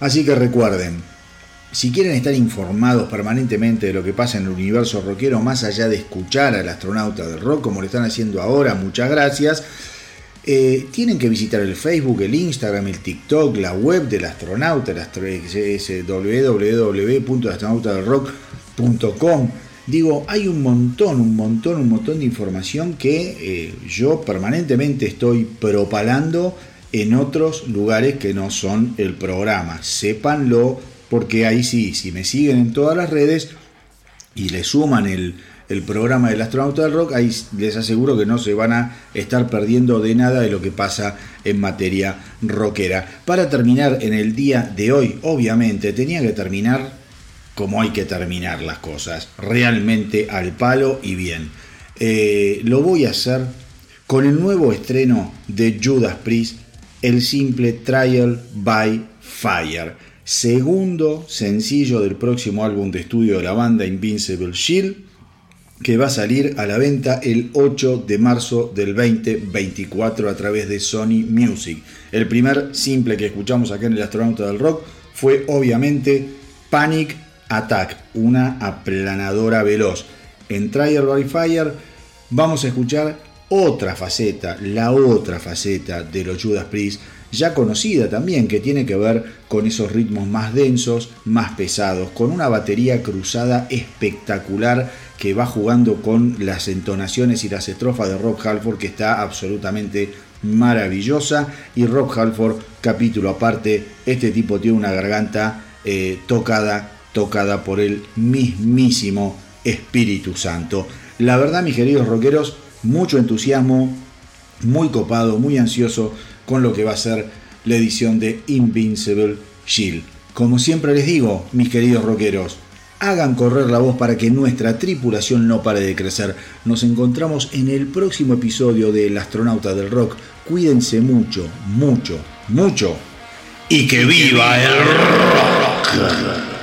Así que recuerden, si quieren estar informados permanentemente de lo que pasa en el universo rockero, más allá de escuchar al astronauta del rock, como lo están haciendo ahora, muchas gracias eh, tienen que visitar el Facebook, el Instagram, el TikTok, la web del astronauta, es www.astronautadelrock.com. Digo, hay un montón, un montón, un montón de información que eh, yo permanentemente estoy propalando en otros lugares que no son el programa. Sépanlo, porque ahí sí, si me siguen en todas las redes y le suman el, el programa del astronauta del rock, ahí les aseguro que no se van a estar perdiendo de nada de lo que pasa en materia rockera. Para terminar en el día de hoy, obviamente tenía que terminar como hay que terminar las cosas, realmente al palo y bien. Eh, lo voy a hacer con el nuevo estreno de Judas Priest, el simple Trial by Fire, segundo sencillo del próximo álbum de estudio de la banda Invincible Shield que va a salir a la venta el 8 de marzo del 2024 a través de Sony Music. El primer simple que escuchamos acá en el Astronauta del Rock fue obviamente Panic Attack, una aplanadora veloz. En Trial by Fire vamos a escuchar otra faceta, la otra faceta de los Judas Priest, ya conocida también, que tiene que ver con esos ritmos más densos, más pesados, con una batería cruzada espectacular que va jugando con las entonaciones y las estrofas de Rob Halford, que está absolutamente maravillosa. Y Rob Halford, capítulo aparte, este tipo tiene una garganta eh, tocada, tocada por el mismísimo Espíritu Santo. La verdad, mis queridos rockeros, mucho entusiasmo, muy copado, muy ansioso con lo que va a ser la edición de Invincible Shield. Como siempre les digo, mis queridos rockeros, hagan correr la voz para que nuestra tripulación no pare de crecer. Nos encontramos en el próximo episodio de El astronauta del rock. Cuídense mucho, mucho, mucho. Y que viva el rock.